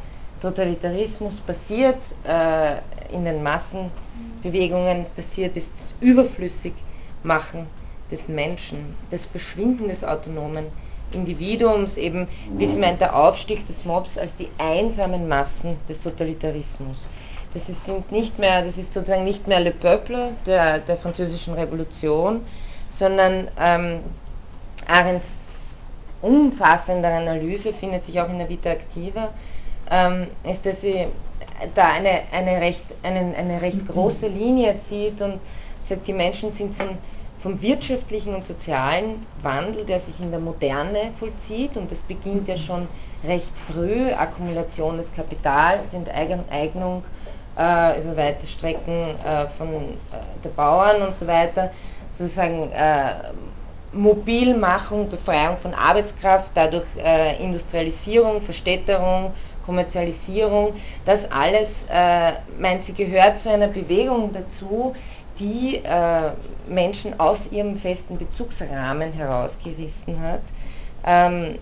Totalitarismus passiert, äh, in den Massenbewegungen passiert, ist überflüssig Machen des Menschen, das Verschwinden des autonomen Individuums, eben wie es meint, der Aufstieg des Mobs als die einsamen Massen des Totalitarismus. Das ist, sind nicht mehr, das ist sozusagen nicht mehr Le Peuple der, der französischen Revolution, sondern ähm, Arends umfassende Analyse findet sich auch in der Vita Activa, ähm, ist, dass sie da eine, eine, recht, eine, eine recht große Linie zieht und sagt, die Menschen sind von vom wirtschaftlichen und sozialen Wandel, der sich in der Moderne vollzieht, und das beginnt ja schon recht früh, Akkumulation des Kapitals, die Enteignung äh, über weite Strecken äh, von äh, der Bauern und so weiter, sozusagen äh, Mobilmachung, Befreiung von Arbeitskraft, dadurch äh, Industrialisierung, Verstädterung, Kommerzialisierung, das alles, äh, meint sie, gehört zu einer Bewegung dazu, die äh, Menschen aus ihrem festen Bezugsrahmen herausgerissen hat ähm,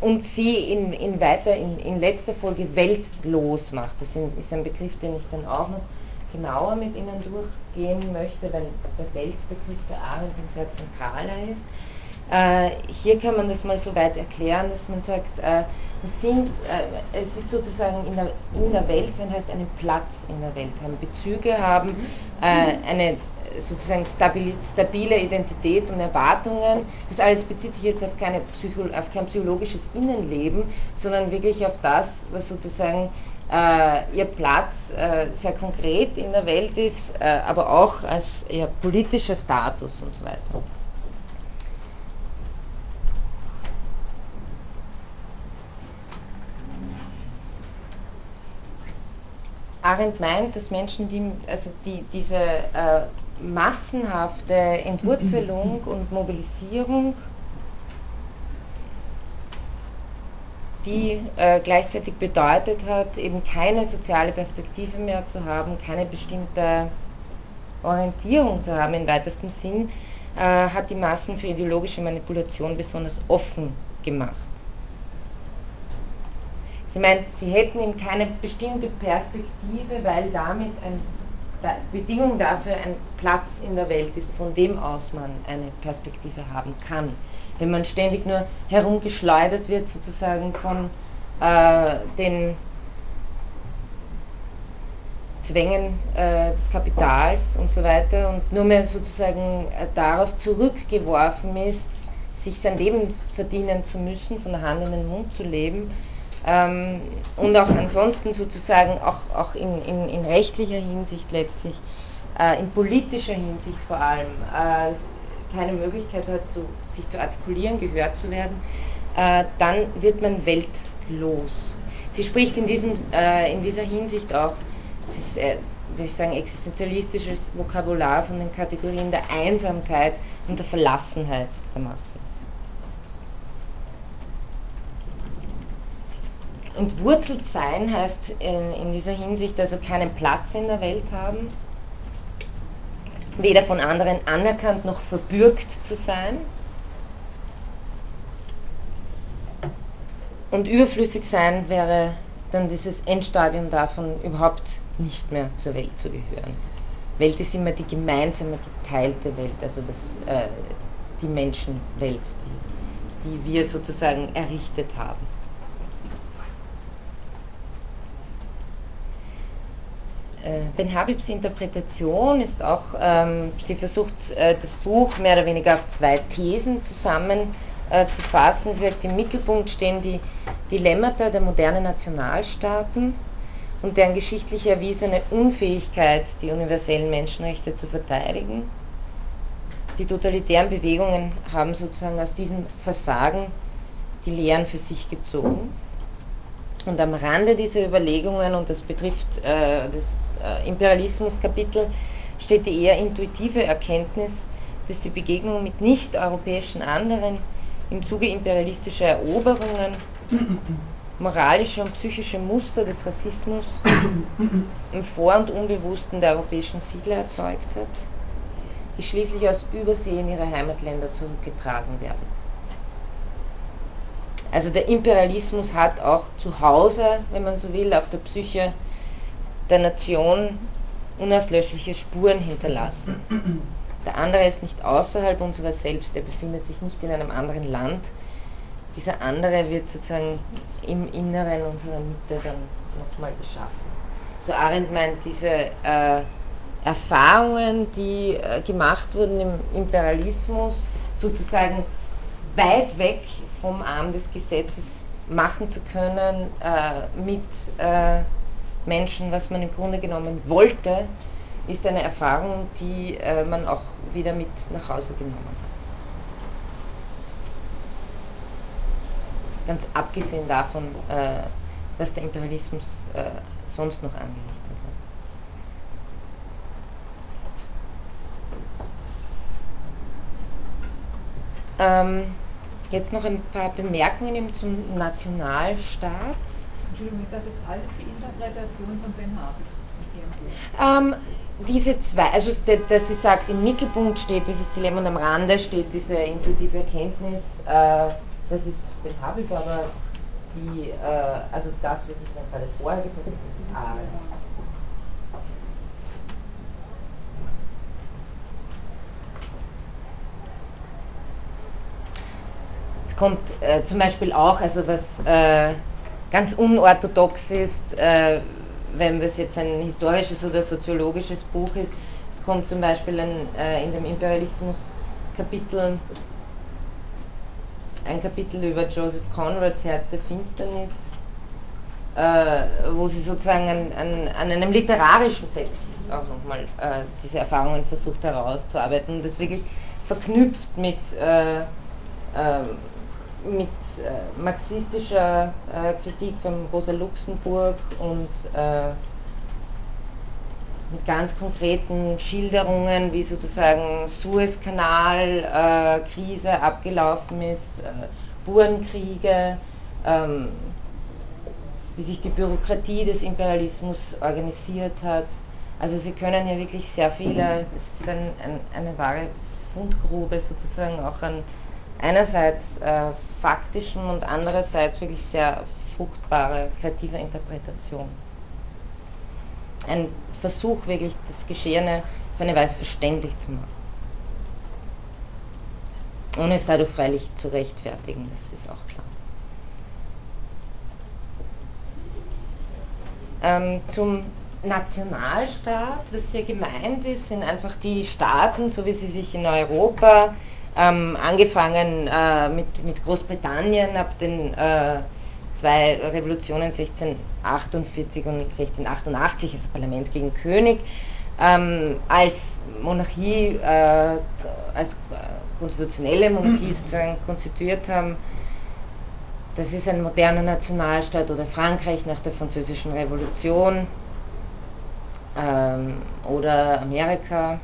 und sie in, in weiter, in, in, letzter Folge weltlos macht. Das ist ein Begriff, den ich dann auch noch genauer mit Ihnen durchgehen möchte, weil der Weltbegriff für Arendt ein sehr zentraler ist. Äh, hier kann man das mal so weit erklären, dass man sagt, äh, sind, äh, es ist sozusagen in der, in der Welt sein heißt einen Platz in der Welt haben, Bezüge haben, äh, eine sozusagen stabile, stabile Identität und Erwartungen. Das alles bezieht sich jetzt auf, keine Psycho, auf kein psychologisches Innenleben, sondern wirklich auf das, was sozusagen äh, ihr Platz äh, sehr konkret in der Welt ist, äh, aber auch als ihr politischer Status und so weiter. Arendt meint, dass Menschen, die, also die, diese äh, massenhafte Entwurzelung und Mobilisierung, die äh, gleichzeitig bedeutet hat, eben keine soziale Perspektive mehr zu haben, keine bestimmte Orientierung zu haben im weitesten Sinn, äh, hat die Massen für ideologische Manipulation besonders offen gemacht. Sie meint, sie hätten eben keine bestimmte Perspektive, weil damit eine Bedingung dafür ein Platz in der Welt ist, von dem aus man eine Perspektive haben kann. Wenn man ständig nur herumgeschleudert wird, sozusagen von äh, den Zwängen äh, des Kapitals und so weiter und nur mehr sozusagen äh, darauf zurückgeworfen ist, sich sein Leben verdienen zu müssen, von der Hand in den Mund zu leben, und auch ansonsten sozusagen auch, auch in, in, in rechtlicher Hinsicht letztlich, äh, in politischer Hinsicht vor allem, äh, keine Möglichkeit hat, zu, sich zu artikulieren, gehört zu werden, äh, dann wird man weltlos. Sie spricht in, diesem, äh, in dieser Hinsicht auch, es ist, äh, würde ich sagen, existenzialistisches Vokabular von den Kategorien der Einsamkeit und der Verlassenheit der Massen. Entwurzelt sein heißt in, in dieser Hinsicht also keinen Platz in der Welt haben, weder von anderen anerkannt noch verbürgt zu sein und überflüssig sein wäre dann dieses Endstadium davon, überhaupt nicht mehr zur Welt zu gehören. Welt ist immer die gemeinsame, geteilte Welt, also das, äh, die Menschenwelt, die, die wir sozusagen errichtet haben. Ben Habibs Interpretation ist auch, ähm, sie versucht äh, das Buch mehr oder weniger auf zwei Thesen zusammen äh, zu. Sie sagt, im Mittelpunkt stehen die Dilemmata der modernen Nationalstaaten und deren geschichtlich erwiesene Unfähigkeit, die universellen Menschenrechte zu verteidigen. Die totalitären Bewegungen haben sozusagen aus diesem Versagen die Lehren für sich gezogen. Und am Rande dieser Überlegungen, und das betrifft äh, das äh, Imperialismus-Kapitel steht die eher intuitive Erkenntnis, dass die Begegnung mit nicht-europäischen anderen im Zuge imperialistischer Eroberungen moralische und psychische Muster des Rassismus im Vor- und Unbewussten der europäischen Siedler erzeugt hat, die schließlich aus Übersee in ihre Heimatländer zurückgetragen werden. Also der Imperialismus hat auch zu Hause, wenn man so will, auf der Psyche der Nation unauslöschliche Spuren hinterlassen. Der andere ist nicht außerhalb unserer selbst, er befindet sich nicht in einem anderen Land. Dieser andere wird sozusagen im Inneren unserer Mitte dann nochmal geschaffen. So Arendt meint, diese äh, Erfahrungen, die äh, gemacht wurden im Imperialismus, sozusagen weit weg vom Arm des Gesetzes machen zu können, äh, mit äh, Menschen, was man im Grunde genommen wollte, ist eine Erfahrung, die äh, man auch wieder mit nach Hause genommen hat. Ganz abgesehen davon, äh, was der Imperialismus äh, sonst noch angerichtet hat. Ähm, jetzt noch ein paar Bemerkungen zum Nationalstaat. Entschuldigung, ist das jetzt alles die Interpretation von Ben Habit? Ähm, diese zwei, also dass sie sagt, im Mittelpunkt steht dieses Dilemma und am Rande steht diese intuitive Erkenntnis, äh, das ist Ben Habit, aber die, äh, also das, was ich mir gerade vorher gesagt habe, das ist Arendt. Es kommt äh, zum Beispiel auch, also was äh, ganz unorthodox ist, äh, wenn es jetzt ein historisches oder soziologisches Buch ist. Es kommt zum Beispiel ein, äh, in dem Imperialismus-Kapitel ein Kapitel über Joseph Conrads Herz der Finsternis, äh, wo sie sozusagen an, an, an, einem literarischen Text auch nochmal diese Erfahrungen versucht herauszuarbeiten und das wirklich verknüpft mit, mit äh, marxistischer äh, Kritik von Rosa Luxemburg und äh, mit ganz konkreten Schilderungen, wie sozusagen Suezkanal-Krise äh, abgelaufen ist, äh, Burenkriege, ähm, wie sich die Bürokratie des Imperialismus organisiert hat. Also Sie können hier wirklich sehr viele, es ist ein, ein, eine wahre Fundgrube sozusagen auch an einerseits äh, faktischen und andererseits wirklich sehr fruchtbare kreative Interpretation ein Versuch, wirklich das Geschehene auf eine Weise verständlich zu machen. Ohne es dadurch freilich zu rechtfertigen, das ist auch klar. Ähm, zum Nationalstaat, was hier gemeint ist, sind einfach die Staaten, so wie sie sich in Europa, ähm, angefangen äh, mit, mit Großbritannien ab den äh, zwei Revolutionen 1648 und 1688, also Parlament gegen König, ähm, als Monarchie, äh, als konstitutionelle Monarchie sozusagen konstituiert haben. Das ist ein moderner Nationalstaat oder Frankreich nach der französischen Revolution ähm, oder Amerika,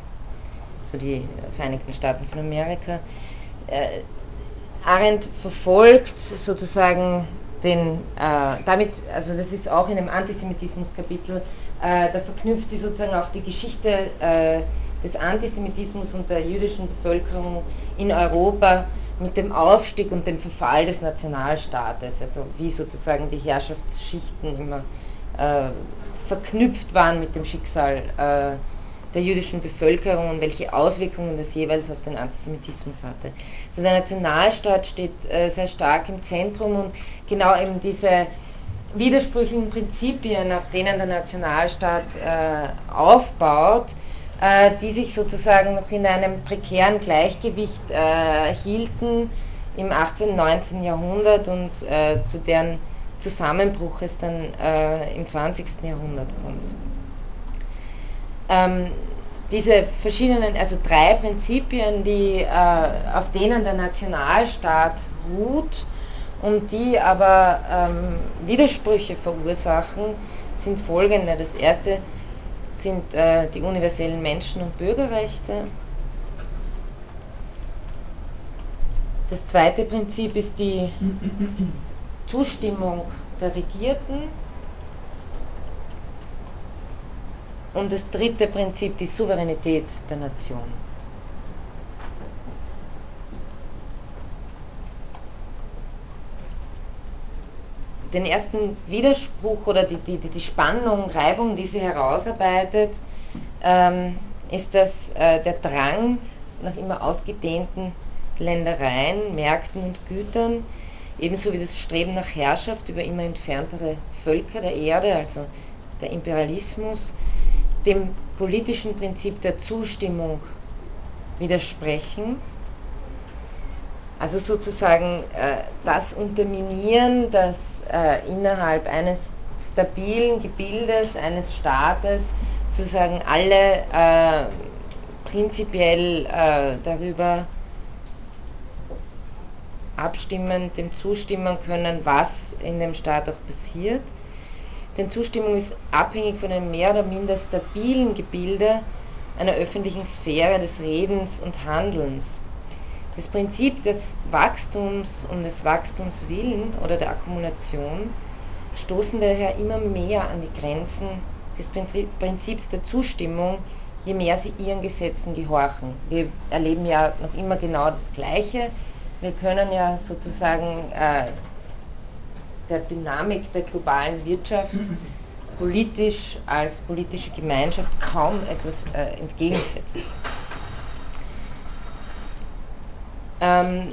so die Vereinigten Staaten von Amerika. Äh, Arendt verfolgt sozusagen den, äh, damit, also das ist auch in dem Antisemitismus-Kapitel, äh, da verknüpft sie sozusagen auch die Geschichte äh, des Antisemitismus und der jüdischen Bevölkerung in Europa mit dem Aufstieg und dem Verfall des Nationalstaates, also wie sozusagen die Herrschaftsschichten immer äh, verknüpft waren mit dem Schicksal äh, der jüdischen Bevölkerung und welche Auswirkungen das jeweils auf den Antisemitismus hatte. Also der Nationalstaat steht äh, sehr stark im Zentrum und genau eben diese widersprüchlichen Prinzipien, auf denen der Nationalstaat äh, aufbaut, äh, die sich sozusagen noch in einem prekären Gleichgewicht äh, hielten im 18. und 19. Jahrhundert und äh, zu deren Zusammenbruch es dann äh, im 20. Jahrhundert kommt ähm, diese verschiedenen, also drei Prinzipien, die, äh, auf denen der Nationalstaat ruht und die aber ähm, Widersprüche verursachen, sind folgende. Das erste sind äh, die universellen Menschen- und Bürgerrechte. Das zweite Prinzip ist die Zustimmung der Regierten Und das dritte Prinzip, die Souveränität der Nation. Den ersten Widerspruch oder die, die, die Spannung, Reibung, die sie herausarbeitet, ähm, ist das äh, der Drang nach immer ausgedehnten Ländereien, Märkten und Gütern, ebenso wie das Streben nach Herrschaft über immer entferntere Völker der Erde, also der Imperialismus, dem politischen Prinzip der Zustimmung widersprechen. Also sozusagen äh, das Unterminieren, das äh, innerhalb eines stabilen Gebildes, eines Staates, sozusagen alle äh, prinzipiell äh, darüber abstimmen, dem zustimmen können, was in dem Staat auch passiert denn Zustimmung ist abhängig von einem mehr oder minder stabilen Gebilde einer öffentlichen Sphäre des Redens und Handelns. Das Prinzip des Wachstums und des Wachstumswillen oder der Akkumulation stoßen daher immer mehr an die Grenzen des Prinzips der Zustimmung, je mehr sie ihren Gesetzen gehorchen. Wir erleben ja noch immer genau das Gleiche. Wir können ja sozusagen äh, der Dynamik der globalen Wirtschaft politisch als politische Gemeinschaft kaum etwas äh, entgegensetzen. Ähm,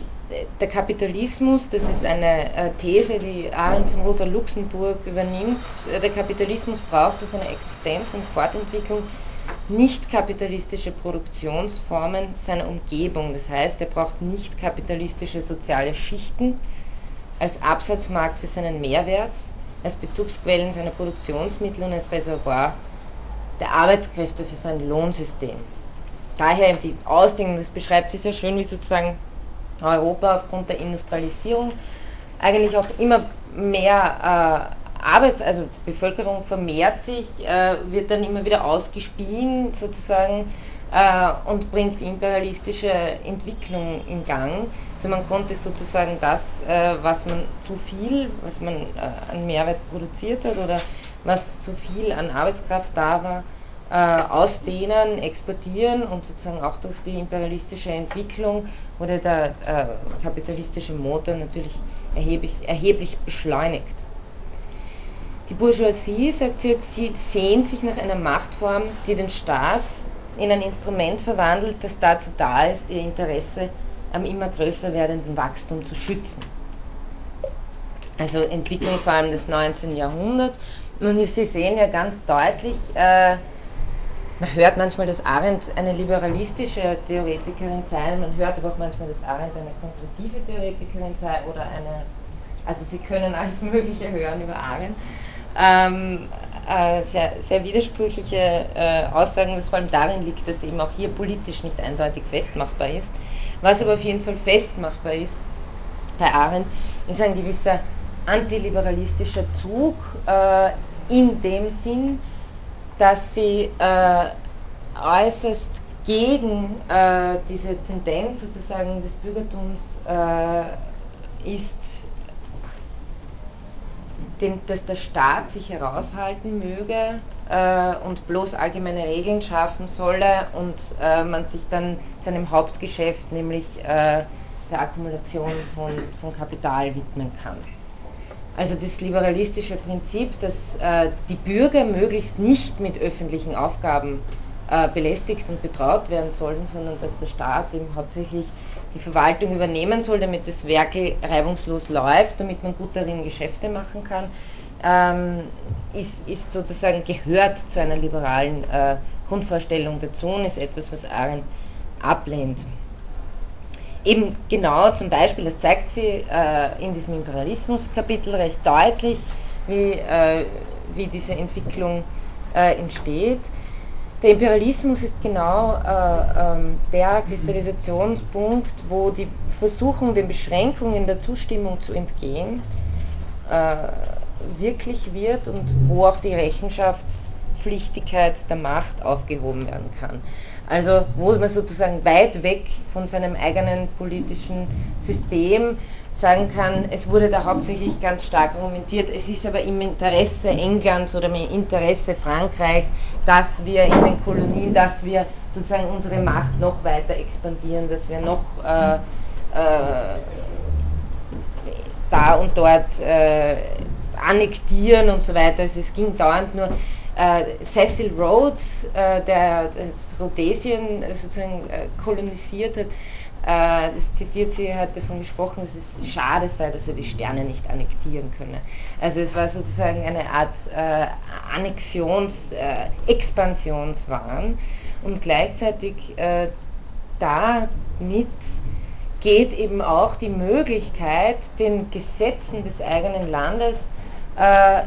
der Kapitalismus, das ist eine äh, These, die Arendt von Rosa Luxemburg übernimmt, der Kapitalismus braucht zu seiner Existenz und Fortentwicklung nicht kapitalistische Produktionsformen seiner Umgebung. Das heißt, er braucht nicht kapitalistische soziale Schichten als Absatzmarkt für seinen Mehrwert, als Bezugsquellen seiner Produktionsmittel und als Reservoir der Arbeitskräfte für sein Lohnsystem. Daher die Ausdehnung, das beschreibt sie sehr schön, wie sozusagen Europa aufgrund der Industrialisierung eigentlich auch immer mehr äh, Arbeits-, also Bevölkerung vermehrt sich, äh, wird dann immer wieder ausgespien sozusagen äh, und bringt imperialistische Entwicklung in Gang. Also man konnte sozusagen das, äh, was man zu viel, was man äh, an Mehrwert produziert hat oder was zu viel an Arbeitskraft da war, äh, ausdehnen, exportieren und sozusagen auch durch die imperialistische Entwicklung wurde der äh, kapitalistische Motor natürlich erheblich, erheblich beschleunigt. Die Bourgeoisie, sagt sie, sie sehnt sich nach einer Machtform, die den Staat in ein Instrument verwandelt, das dazu da ist, ihr Interesse am immer größer werdenden Wachstum zu schützen. Also Entwicklung vor allem des 19. Jahrhunderts. Und Sie sehen ja ganz deutlich, äh, man hört manchmal, dass Arendt eine liberalistische Theoretikerin sei, man hört aber auch manchmal, dass Arendt eine konservative Theoretikerin sei oder eine, also Sie können alles Mögliche hören über Arendt. Ähm, äh, sehr, sehr widersprüchliche äh, Aussagen, was vor allem darin liegt, dass eben auch hier politisch nicht eindeutig festmachbar ist. Was aber auf jeden Fall festmachbar ist bei Arendt, ist ein gewisser antiliberalistischer Zug äh, in dem Sinn, dass sie äh, äußerst gegen äh, diese Tendenz sozusagen des Bürgertums äh, ist, den, dass der Staat sich heraushalten möge äh, und bloß allgemeine Regeln schaffen solle und äh, man sich dann seinem Hauptgeschäft, nämlich äh, der Akkumulation von, von Kapital widmen kann. Also das liberalistische Prinzip, dass äh, die Bürger möglichst nicht mit öffentlichen Aufgaben äh, belästigt und betraut werden sollen, sondern dass der Staat eben hauptsächlich die Verwaltung übernehmen soll, damit das Werkel reibungslos läuft, damit man gut darin Geschäfte machen kann, ähm, ist, ist, sozusagen gehört zu einer liberalen äh, Grundvorstellung dazu und ist etwas, was Arendt ablehnt eben genau zum Beispiel, das zeigt sie äh, in diesem Imperialismus-Kapitel recht deutlich, wie, äh, wie diese Entwicklung äh, entsteht. Der Imperialismus ist genau äh, ähm, der Kristallisationspunkt, wo die Versuchung, den Beschränkungen der Zustimmung zu entgehen, äh, wirklich wird und wo auch die Rechenschaftspflichtigkeit der Macht aufgehoben werden kann. Also wo man sozusagen weit weg von seinem eigenen politischen System sagen kann, es wurde da hauptsächlich ganz stark argumentiert, es ist aber im Interesse Englands oder im Interesse Frankreichs, dass wir in den Kolonien, dass wir sozusagen unsere Macht noch weiter expandieren, dass wir noch äh, äh, da und dort äh, annektieren und so weiter. Also es ging dauernd nur äh, Cecil Rhodes, äh, der Rhodesien sozusagen äh, kolonisiert hat, das zitiert sie, hat davon gesprochen, dass es schade sei, dass er die Sterne nicht annektieren könne. Also es war sozusagen eine Art äh, Annexions-, äh, Expansionswahn und gleichzeitig äh, damit geht eben auch die Möglichkeit, den Gesetzen des eigenen Landes äh,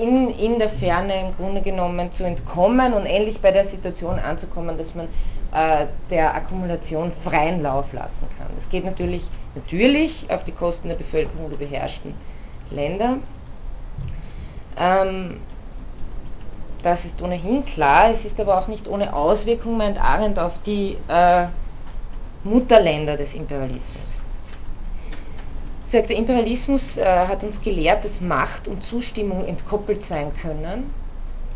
in, in der Ferne im Grunde genommen zu entkommen und endlich bei der Situation anzukommen, dass man äh, der Akkumulation freien Lauf lassen kann. Das geht natürlich, natürlich auf die Kosten der Bevölkerung der beherrschten Länder. Ähm, das ist ohnehin klar, es ist aber auch nicht ohne Auswirkung, meint Arendt, auf die äh, Mutterländer des Imperialismus sagt, der Imperialismus äh, hat uns gelehrt, dass Macht und Zustimmung entkoppelt sein können,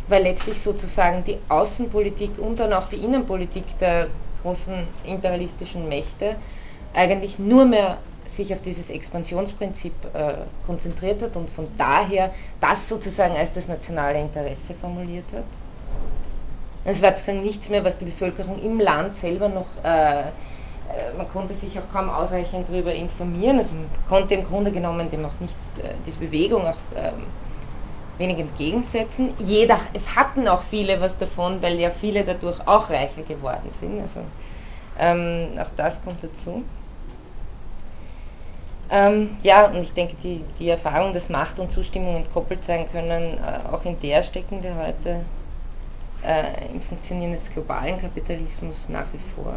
weil letztlich sozusagen die Außenpolitik und dann auch die Innenpolitik der großen imperialistischen Mächte eigentlich nur mehr sich auf dieses Expansionsprinzip äh, konzentriert hat und von daher das sozusagen als das nationale Interesse formuliert hat. Es war sozusagen nichts mehr, was die Bevölkerung im Land selber noch äh, äh, man konnte sich auch kaum ausreichend darüber informieren, also man konnte im Grunde genommen dem auch nichts, äh, diese Bewegung auch ähm, wenig entgegensetzen. Jeder, es hatten auch viele was davon, weil ja viele dadurch auch reicher geworden sind. Also ähm, auch das kommt dazu. Ähm, ja, und ich denke, die, die Erfahrung, dass Macht und Zustimmung entkoppelt sein können, äh, auch in der stecken wir heute äh, im Funktionieren des globalen Kapitalismus nach wie vor.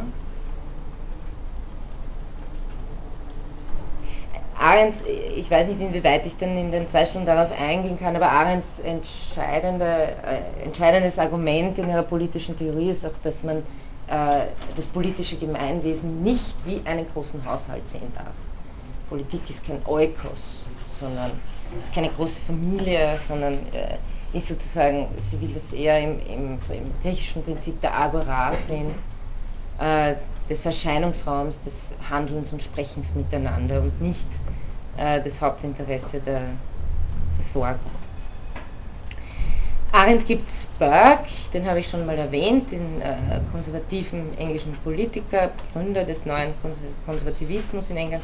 Arends, ich weiß nicht, inwieweit ich dann in den zwei Stunden darauf eingehen kann, aber Arends entscheidende, äh, entscheidendes Argument in ihrer politischen Theorie ist auch, dass man äh, das politische Gemeinwesen nicht wie einen großen Haushalt sehen darf. Politik ist kein Eukos, sondern ist keine große Familie, sondern äh, ist sozusagen, sie will das eher im, im, im griechischen Prinzip der Agora sehen, äh, des Erscheinungsraums, des Handelns und Sprechens miteinander und nicht das Hauptinteresse der Versorgung. Arendt gibt Burke, den habe ich schon mal erwähnt, den äh, konservativen englischen Politiker, Gründer des neuen Konservativismus in England.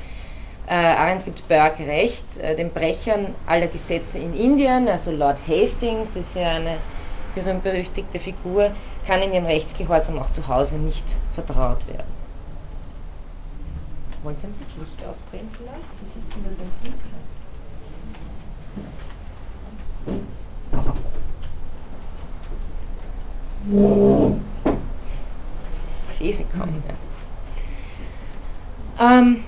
Äh, Arendt gibt Burke recht, äh, den Brechern aller Gesetze in Indien, also Lord Hastings ist ja eine berühmt-berüchtigte Figur, kann in ihrem Rechtsgehorsam auch zu Hause nicht vertraut werden. Wollen Sie das Licht aufdrehen vielleicht? Sie sitzen da so im Dunkeln. Ich sehe sie kaum. Ja. Ähm,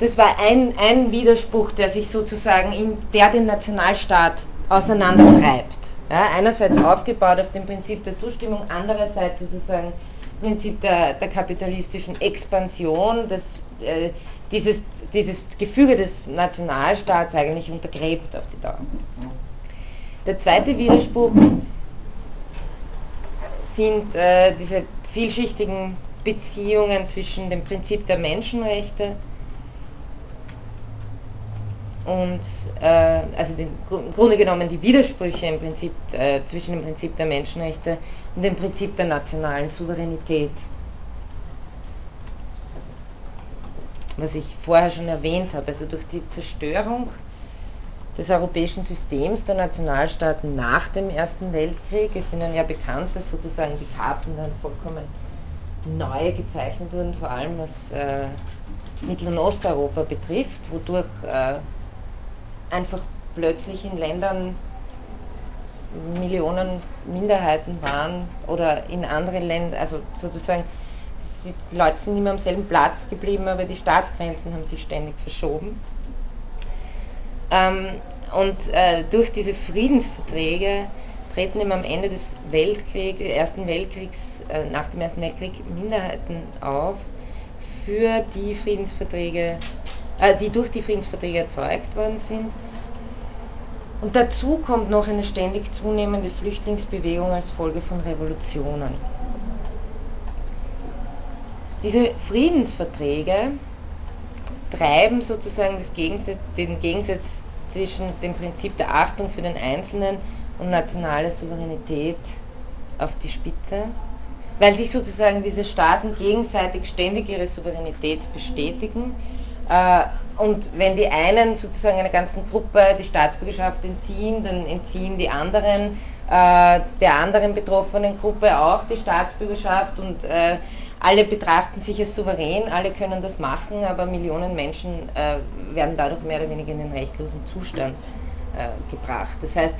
das war ein, ein Widerspruch, der sich sozusagen, in, der den Nationalstaat auseinandertreibt. Ja, einerseits aufgebaut auf dem Prinzip der Zustimmung, andererseits sozusagen Prinzip der, der kapitalistischen Expansion, das äh, dieses, dieses Gefüge des Nationalstaats eigentlich untergräbt auf die Dauer. Der zweite Widerspruch sind äh, diese vielschichtigen Beziehungen zwischen dem Prinzip der Menschenrechte und äh, also den, im Grunde genommen die Widersprüche im Prinzip äh, zwischen dem Prinzip der Menschenrechte und dem Prinzip der nationalen Souveränität. Was ich vorher schon erwähnt habe, also durch die Zerstörung des europäischen Systems der Nationalstaaten nach dem Ersten Weltkrieg, ist Ihnen ja bekannt, dass sozusagen die Karten dann vollkommen neu gezeichnet wurden, vor allem was äh, Mittel- und Osteuropa betrifft, wodurch äh, einfach plötzlich in Ländern Millionen Minderheiten waren oder in anderen Ländern, also sozusagen die Leute sind immer am selben Platz geblieben, aber die Staatsgrenzen haben sich ständig verschoben. Ähm, und äh, durch diese Friedensverträge treten eben am Ende des Weltkriegs, Ersten Weltkriegs, äh, nach dem Ersten Weltkrieg Minderheiten auf, für die Friedensverträge, die durch die Friedensverträge erzeugt worden sind und dazu kommt noch eine ständig zunehmende Flüchtlingsbewegung als Folge von Revolutionen. Diese Friedensverträge treiben sozusagen Gegensatz, den Gegensatz zwischen dem Prinzip der Achtung für den Einzelnen und nationale Souveränität auf die Spitze, weil sich sozusagen diese Staaten gegenseitig ständig ihre Souveränität bestätigen äh, und wenn die einen sozusagen einer ganzen Gruppe die Staatsbürgerschaft entziehen, dann entziehen die anderen äh, der anderen betroffenen Gruppe auch die Staatsbürgerschaft und äh, alle betrachten sich als souverän, alle können das machen, aber Millionen Menschen äh, werden dadurch mehr oder weniger in den rechtlosen Zustand äh, gebracht. Das heißt,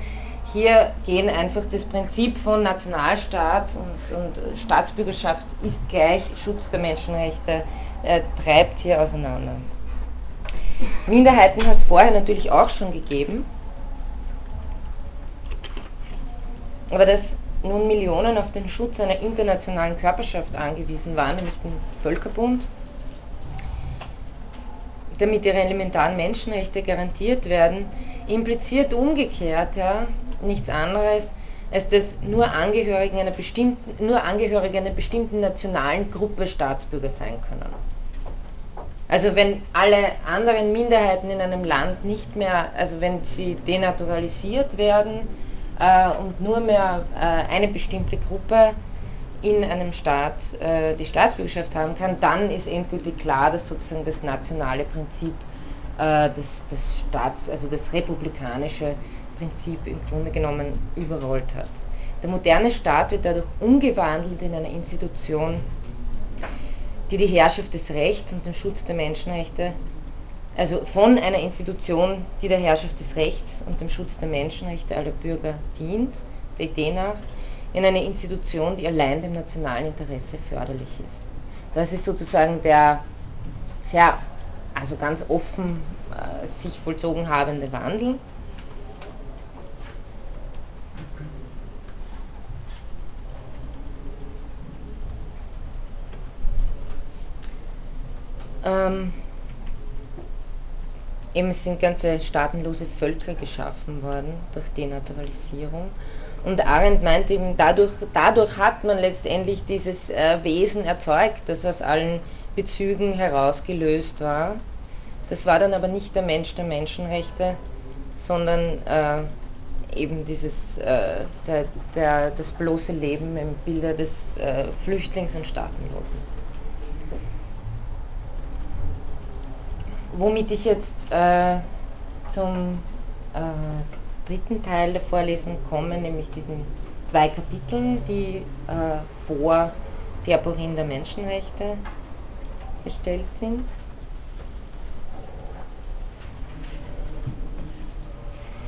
hier gehen einfach das Prinzip von Nationalstaat und, und Staatsbürgerschaft ist gleich Schutz der Menschenrechte, äh, treibt hier auseinander. Minderheiten hat es vorher natürlich auch schon gegeben. Aber dass nun Millionen auf den Schutz einer internationalen Körperschaft angewiesen waren, nämlich den Völkerbund, damit ihre elementaren Menschenrechte garantiert werden, impliziert umgekehrt ja nichts anderes, als dass nur Angehörige einer bestimmten, nur Angehörige einer bestimmten nationalen Gruppe Staatsbürger sein können. Also wenn alle anderen Minderheiten in einem Land nicht mehr, also wenn sie denaturalisiert werden äh, und nur mehr äh, eine bestimmte Gruppe in einem Staat äh, die Staatsbürgerschaft haben kann, dann ist endgültig klar, dass sozusagen das nationale Prinzip äh, des, des Staats, also das republikanische Prinzip im Grunde genommen überrollt hat. Der moderne Staat wird dadurch umgewandelt in eine Institution, die die Herrschaft des Rechts und den Schutz der Menschenrechte, also von einer Institution, die der Herrschaft des Rechts und dem Schutz der Menschenrechte aller Bürger dient, der Idee nach, in eine Institution, die allein dem nationalen Interesse förderlich ist. Das ist sozusagen der sehr, also ganz offen äh, sich vollzogen habende Wandel. Ähm, eben sind ganze staatenlose Völker geschaffen worden durch Denaturalisierung. Und Arendt meint eben, dadurch, dadurch hat man letztendlich dieses äh, Wesen erzeugt, das aus allen Bezügen herausgelöst war. Das war dann aber nicht der Mensch der Menschenrechte, sondern äh, eben dieses, äh, der, der, das bloße Leben im Bilde des äh, Flüchtlings und Staatenlosen. Womit ich jetzt äh, zum äh, dritten Teil der Vorlesung komme, nämlich diesen zwei Kapiteln, die äh, vor die Aporin der Menschenrechte gestellt sind.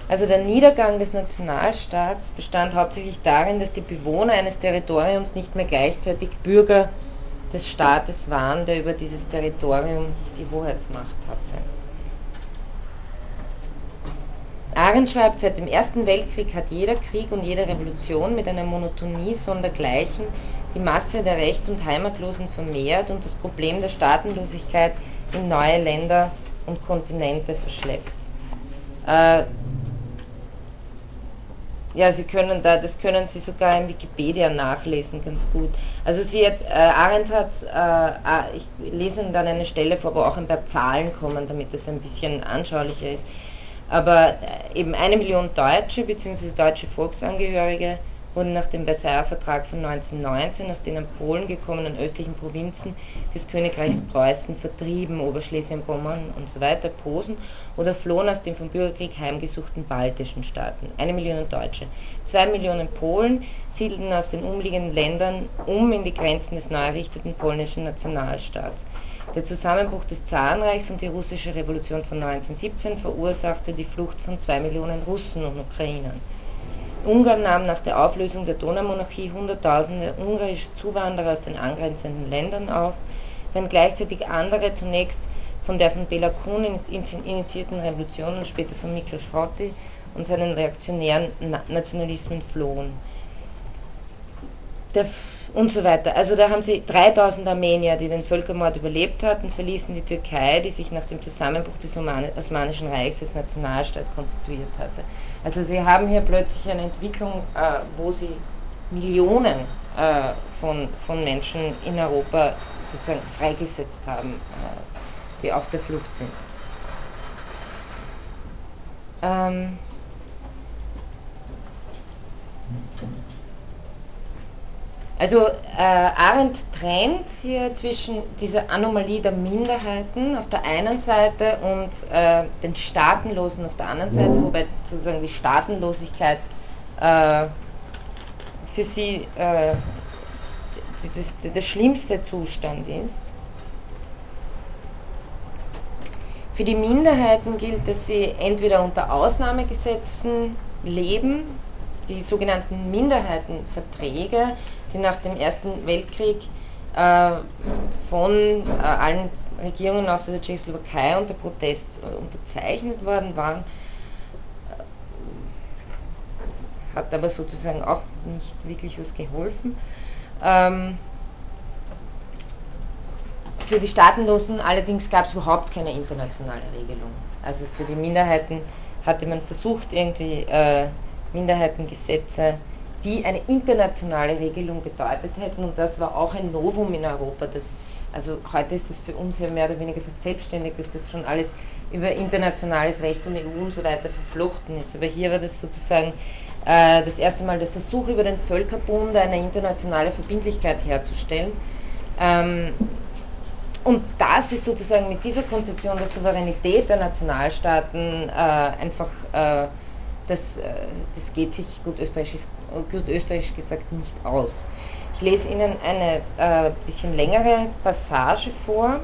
Also der Niedergang des Nationalstaats bestand hauptsächlich darin, dass die Bewohner eines Territoriums nicht mehr gleichzeitig Bürger des Staates waren, der über dieses Territorium die Hoheitsmacht hatte. Arendt schreibt, seit dem Ersten Weltkrieg hat jeder Krieg und jede Revolution mit einer Monotonie sondergleichen die Masse der Recht- und Heimatlosen vermehrt und das Problem der Staatenlosigkeit in neue Länder und Kontinente verschleppt. Ja, Sie können da, das können Sie sogar in Wikipedia nachlesen, ganz gut. Also sie hat, äh, Arendt hat, äh, ich lese Ihnen dann eine Stelle vor, wo auch ein paar Zahlen kommen, damit es ein bisschen anschaulicher ist. Aber äh, eben eine Million Deutsche bzw. deutsche Volksangehörige wurden nach dem Versailler Vertrag von 1919 aus den an Polen gekommenen östlichen Provinzen des Königreichs Preußen vertrieben, Oberschlesien, Pommern und so weiter, Posen, oder flohen aus den vom Bürgerkrieg heimgesuchten baltischen Staaten. Eine Million Deutsche. Zwei Millionen Polen siedelten aus den umliegenden Ländern um in die Grenzen des neu errichteten polnischen Nationalstaats. Der Zusammenbruch des Zarenreichs und die russische Revolution von 1917 verursachte die Flucht von zwei Millionen Russen und Ukrainern. Ungarn nahm nach der Auflösung der Donaumonarchie Hunderttausende ungarische Zuwanderer aus den angrenzenden Ländern auf, während gleichzeitig andere zunächst von der von Bela Kun initiierten Revolution und später von Miklos Horthy und seinen reaktionären Nationalismen flohen. Und so weiter. Also da haben sie 3000 Armenier, die den Völkermord überlebt hatten, verließen die Türkei, die sich nach dem Zusammenbruch des Osmanischen Reichs als Nationalstaat konstituiert hatte. Also sie haben hier plötzlich eine Entwicklung, äh, wo sie Millionen äh, von, von Menschen in Europa sozusagen freigesetzt haben, äh, die auf der Flucht sind. Ähm, Also äh, Arendt trennt hier zwischen dieser Anomalie der Minderheiten auf der einen Seite und äh, den Staatenlosen auf der anderen Seite, wobei sozusagen die Staatenlosigkeit äh, für sie äh, das, der schlimmste Zustand ist. Für die Minderheiten gilt, dass sie entweder unter Ausnahmegesetzen leben, die sogenannten Minderheitenverträge, die nach dem Ersten Weltkrieg äh, von äh, allen Regierungen außer der Tschechoslowakei unter Protest äh, unterzeichnet worden waren, hat aber sozusagen auch nicht wirklich was geholfen. Ähm, für die Staatenlosen allerdings gab es überhaupt keine internationale Regelung. Also für die Minderheiten hatte man versucht, irgendwie äh, Minderheitengesetze die eine internationale Regelung bedeutet hätten. Und das war auch ein Novum in Europa. Das, also heute ist das für uns ja mehr oder weniger fast selbstständig, dass das schon alles über internationales Recht und EU und so weiter verflochten ist. Aber hier war das sozusagen äh, das erste Mal der Versuch über den Völkerbund eine internationale Verbindlichkeit herzustellen. Ähm, und das ist sozusagen mit dieser Konzeption der Souveränität der Nationalstaaten äh, einfach, äh, das, äh, das geht sich gut österreichisch, gut österreichisch gesagt nicht aus. Ich lese Ihnen eine äh, bisschen längere Passage vor.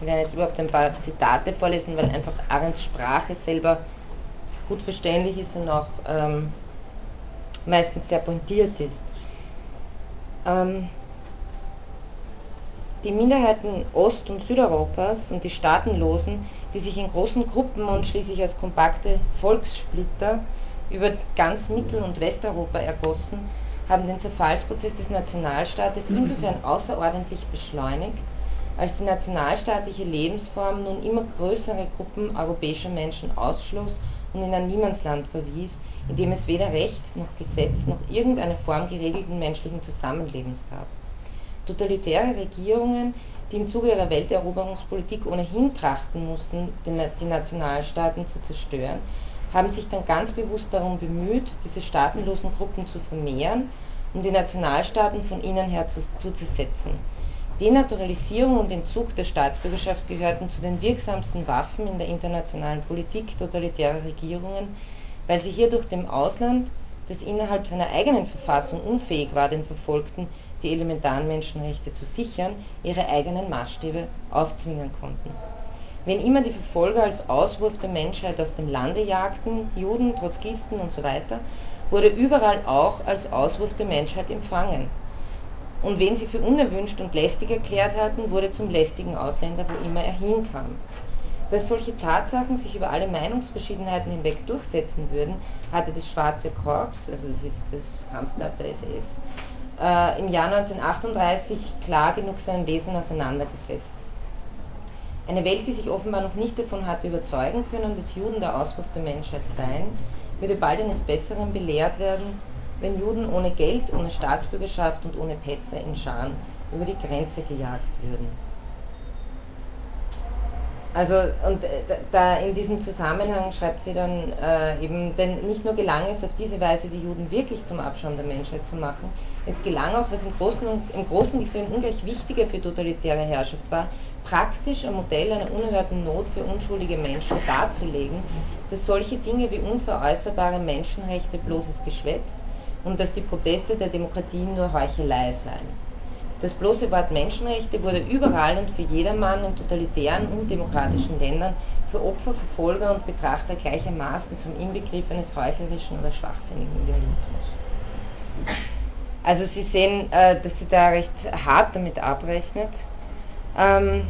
Ich werde jetzt überhaupt ein paar Zitate vorlesen, weil einfach Arends Sprache selber gut verständlich ist und auch ähm, meistens sehr pointiert ist. Ähm, die Minderheiten Ost- und Südeuropas und die Staatenlosen, die sich in großen Gruppen und schließlich als kompakte Volkssplitter über ganz Mittel- und Westeuropa ergossen, haben den Zerfallsprozess des Nationalstaates insofern außerordentlich beschleunigt, als die nationalstaatliche Lebensform nun immer größere Gruppen europäischer Menschen ausschloss und in ein Niemandsland verwies, in dem es weder Recht noch Gesetz noch irgendeine Form geregelten menschlichen Zusammenlebens gab. Totalitäre Regierungen, die im Zuge ihrer Welteroberungspolitik ohnehin trachten mussten, die Nationalstaaten zu zerstören, haben sich dann ganz bewusst darum bemüht, diese staatenlosen Gruppen zu vermehren, um die Nationalstaaten von innen her zu, zu zersetzen. Denaturalisierung und Entzug der Staatsbürgerschaft gehörten zu den wirksamsten Waffen in der internationalen Politik totalitärer Regierungen, weil sie hierdurch dem Ausland, das innerhalb seiner eigenen Verfassung unfähig war, den Verfolgten die elementaren Menschenrechte zu sichern, ihre eigenen Maßstäbe aufzwingen konnten. Wenn immer die Verfolger als Auswurf der Menschheit aus dem Lande jagten, Juden, Trotzkisten usw., so wurde überall auch als Auswurf der Menschheit empfangen und wen sie für unerwünscht und lästig erklärt hatten, wurde zum lästigen Ausländer, wo immer er hinkam. Dass solche Tatsachen sich über alle Meinungsverschiedenheiten hinweg durchsetzen würden, hatte das Schwarze Korps, also das ist das Kampfblatt der SS, äh, im Jahr 1938 klar genug seinen Lesern auseinandergesetzt. Eine Welt, die sich offenbar noch nicht davon hatte überzeugen können, dass Juden der Auswurf der Menschheit seien, würde bald eines Besseren belehrt werden wenn Juden ohne Geld, ohne Staatsbürgerschaft und ohne Pässe in Scharen über die Grenze gejagt würden. Also und äh, da in diesem Zusammenhang schreibt sie dann äh, eben, denn nicht nur gelang es auf diese Weise die Juden wirklich zum Abschaum der Menschheit zu machen, es gelang auch, was im Großen, und, im Großen gesehen ungleich wichtiger für totalitäre Herrschaft war, praktisch ein Modell einer unerhörten Not für unschuldige Menschen darzulegen, dass solche Dinge wie unveräußerbare Menschenrechte bloßes Geschwätz, und dass die Proteste der Demokratie nur Heuchelei seien. Das bloße Wort Menschenrechte wurde überall und für jedermann in totalitären und demokratischen Ländern für Opfer, Verfolger und Betrachter gleichermaßen zum Inbegriff eines heuchlerischen oder schwachsinnigen Idealismus. Also Sie sehen, äh, dass sie da recht hart damit abrechnet. Ähm,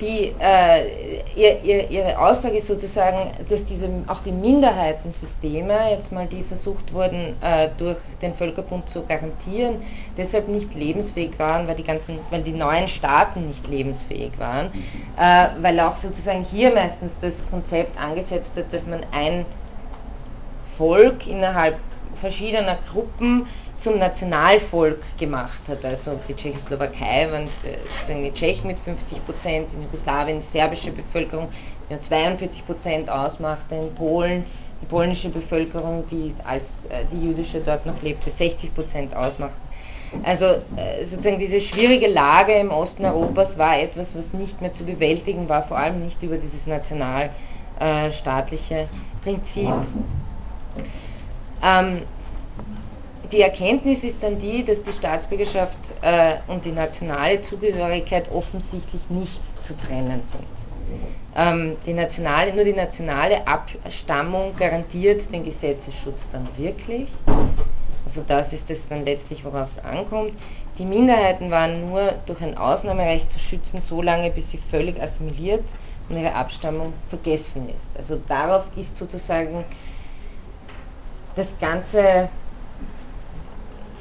die, äh, ihr, ihr, ihre Aussage ist sozusagen, dass diese, auch die Minderheitensysteme, jetzt mal die versucht wurden, äh, durch den Völkerbund zu garantieren, deshalb nicht lebensfähig waren, weil die, ganzen, weil die neuen Staaten nicht lebensfähig waren, äh, weil auch sozusagen hier meistens das Konzept angesetzt hat, dass man ein Volk innerhalb verschiedener Gruppen zum Nationalvolk gemacht hat. Also die Tschechoslowakei waren sozusagen die Tschechen mit 50 Prozent, in Jugoslawien die serbische Bevölkerung, die 42 Prozent ausmachte, in Polen die polnische Bevölkerung, die als äh, die jüdische dort noch lebte, 60 Prozent ausmachte. Also äh, sozusagen diese schwierige Lage im Osten Europas war etwas, was nicht mehr zu bewältigen war, vor allem nicht über dieses nationalstaatliche äh, Prinzip. Ähm, die Erkenntnis ist dann die, dass die Staatsbürgerschaft äh, und die nationale Zugehörigkeit offensichtlich nicht zu trennen sind. Ähm, die nationale, nur die nationale Abstammung garantiert den Gesetzesschutz dann wirklich. Also das ist es dann letztlich, worauf es ankommt. Die Minderheiten waren nur durch ein Ausnahmerecht zu schützen, solange bis sie völlig assimiliert und ihre Abstammung vergessen ist. Also darauf ist sozusagen das ganze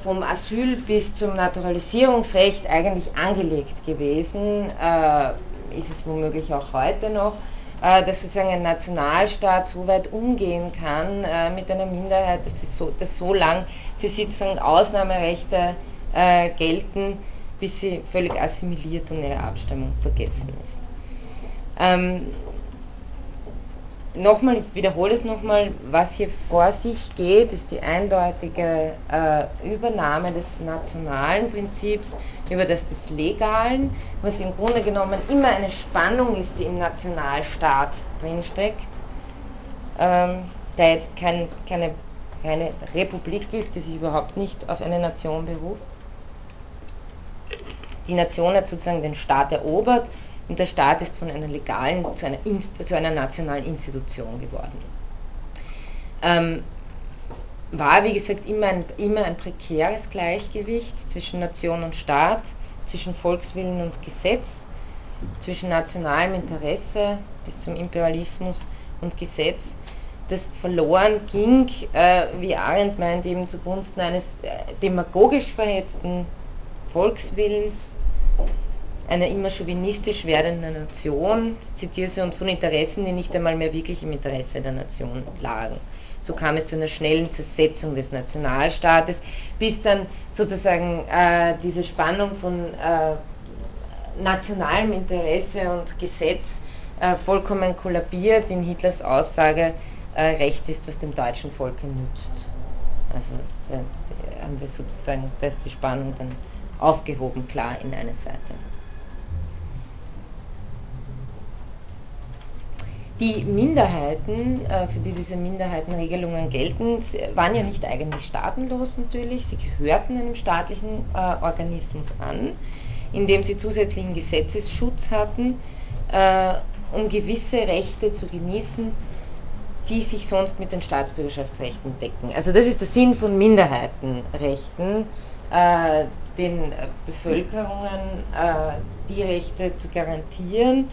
vom Asyl bis zum Naturalisierungsrecht eigentlich angelegt gewesen, äh, ist es womöglich auch heute noch, äh, dass sozusagen ein Nationalstaat so weit umgehen kann äh, mit einer Minderheit, dass, so, dass so lang für sie sozusagen Ausnahmerechte äh, gelten, bis sie völlig assimiliert und ihre Abstammung vergessen ist. Ähm, nochmal, ich wiederhole es nochmal, was hier vor sich geht, ist die eindeutige äh, Übernahme des nationalen Prinzips über das des Legalen, was im Grunde genommen immer eine Spannung ist, die im Nationalstaat drinsteckt, ähm, der jetzt kein, keine reine Republik ist, die sich überhaupt nicht auf eine Nation beruft. Die Nation hat sozusagen den Staat erobert und der Staat ist von einer legalen zu einer, zu einer nationalen Institution geworden. Ähm, war, wie gesagt, immer ein, immer ein prekäres Gleichgewicht zwischen Nation und Staat, zwischen Volkswillen und Gesetz, zwischen nationalem Interesse bis zum Imperialismus und Gesetz, das verloren ging, äh, wie Arendt meint, eben zugunsten eines äh, demagogisch verhetzten Volkswillens, einer immer chauvinistisch werdenden Nation, ich zitiere sie, und von Interessen, die nicht einmal mehr wirklich im Interesse der Nation lagen. So kam es zu einer schnellen Zersetzung des Nationalstaates, bis dann sozusagen äh, diese Spannung von äh, nationalem Interesse und Gesetz äh, vollkommen kollabiert in Hitlers Aussage, äh, Recht ist, was dem deutschen Volke nützt. Also da haben wir sozusagen, da ist die Spannung dann aufgehoben, klar in eine Seite. Die Minderheiten, äh, für die diese Minderheitenregelungen gelten, waren ja nicht eigentlich staatenlos natürlich, sie gehörten einem staatlichen äh, Organismus an, in dem sie zusätzlichen Gesetzesschutz hatten, äh, um gewisse Rechte zu genießen, die sich sonst mit den Staatsbürgerschaftsrechten decken. Also das ist der Sinn von Minderheitenrechten, den Bevölkerungen die Rechte zu garantieren,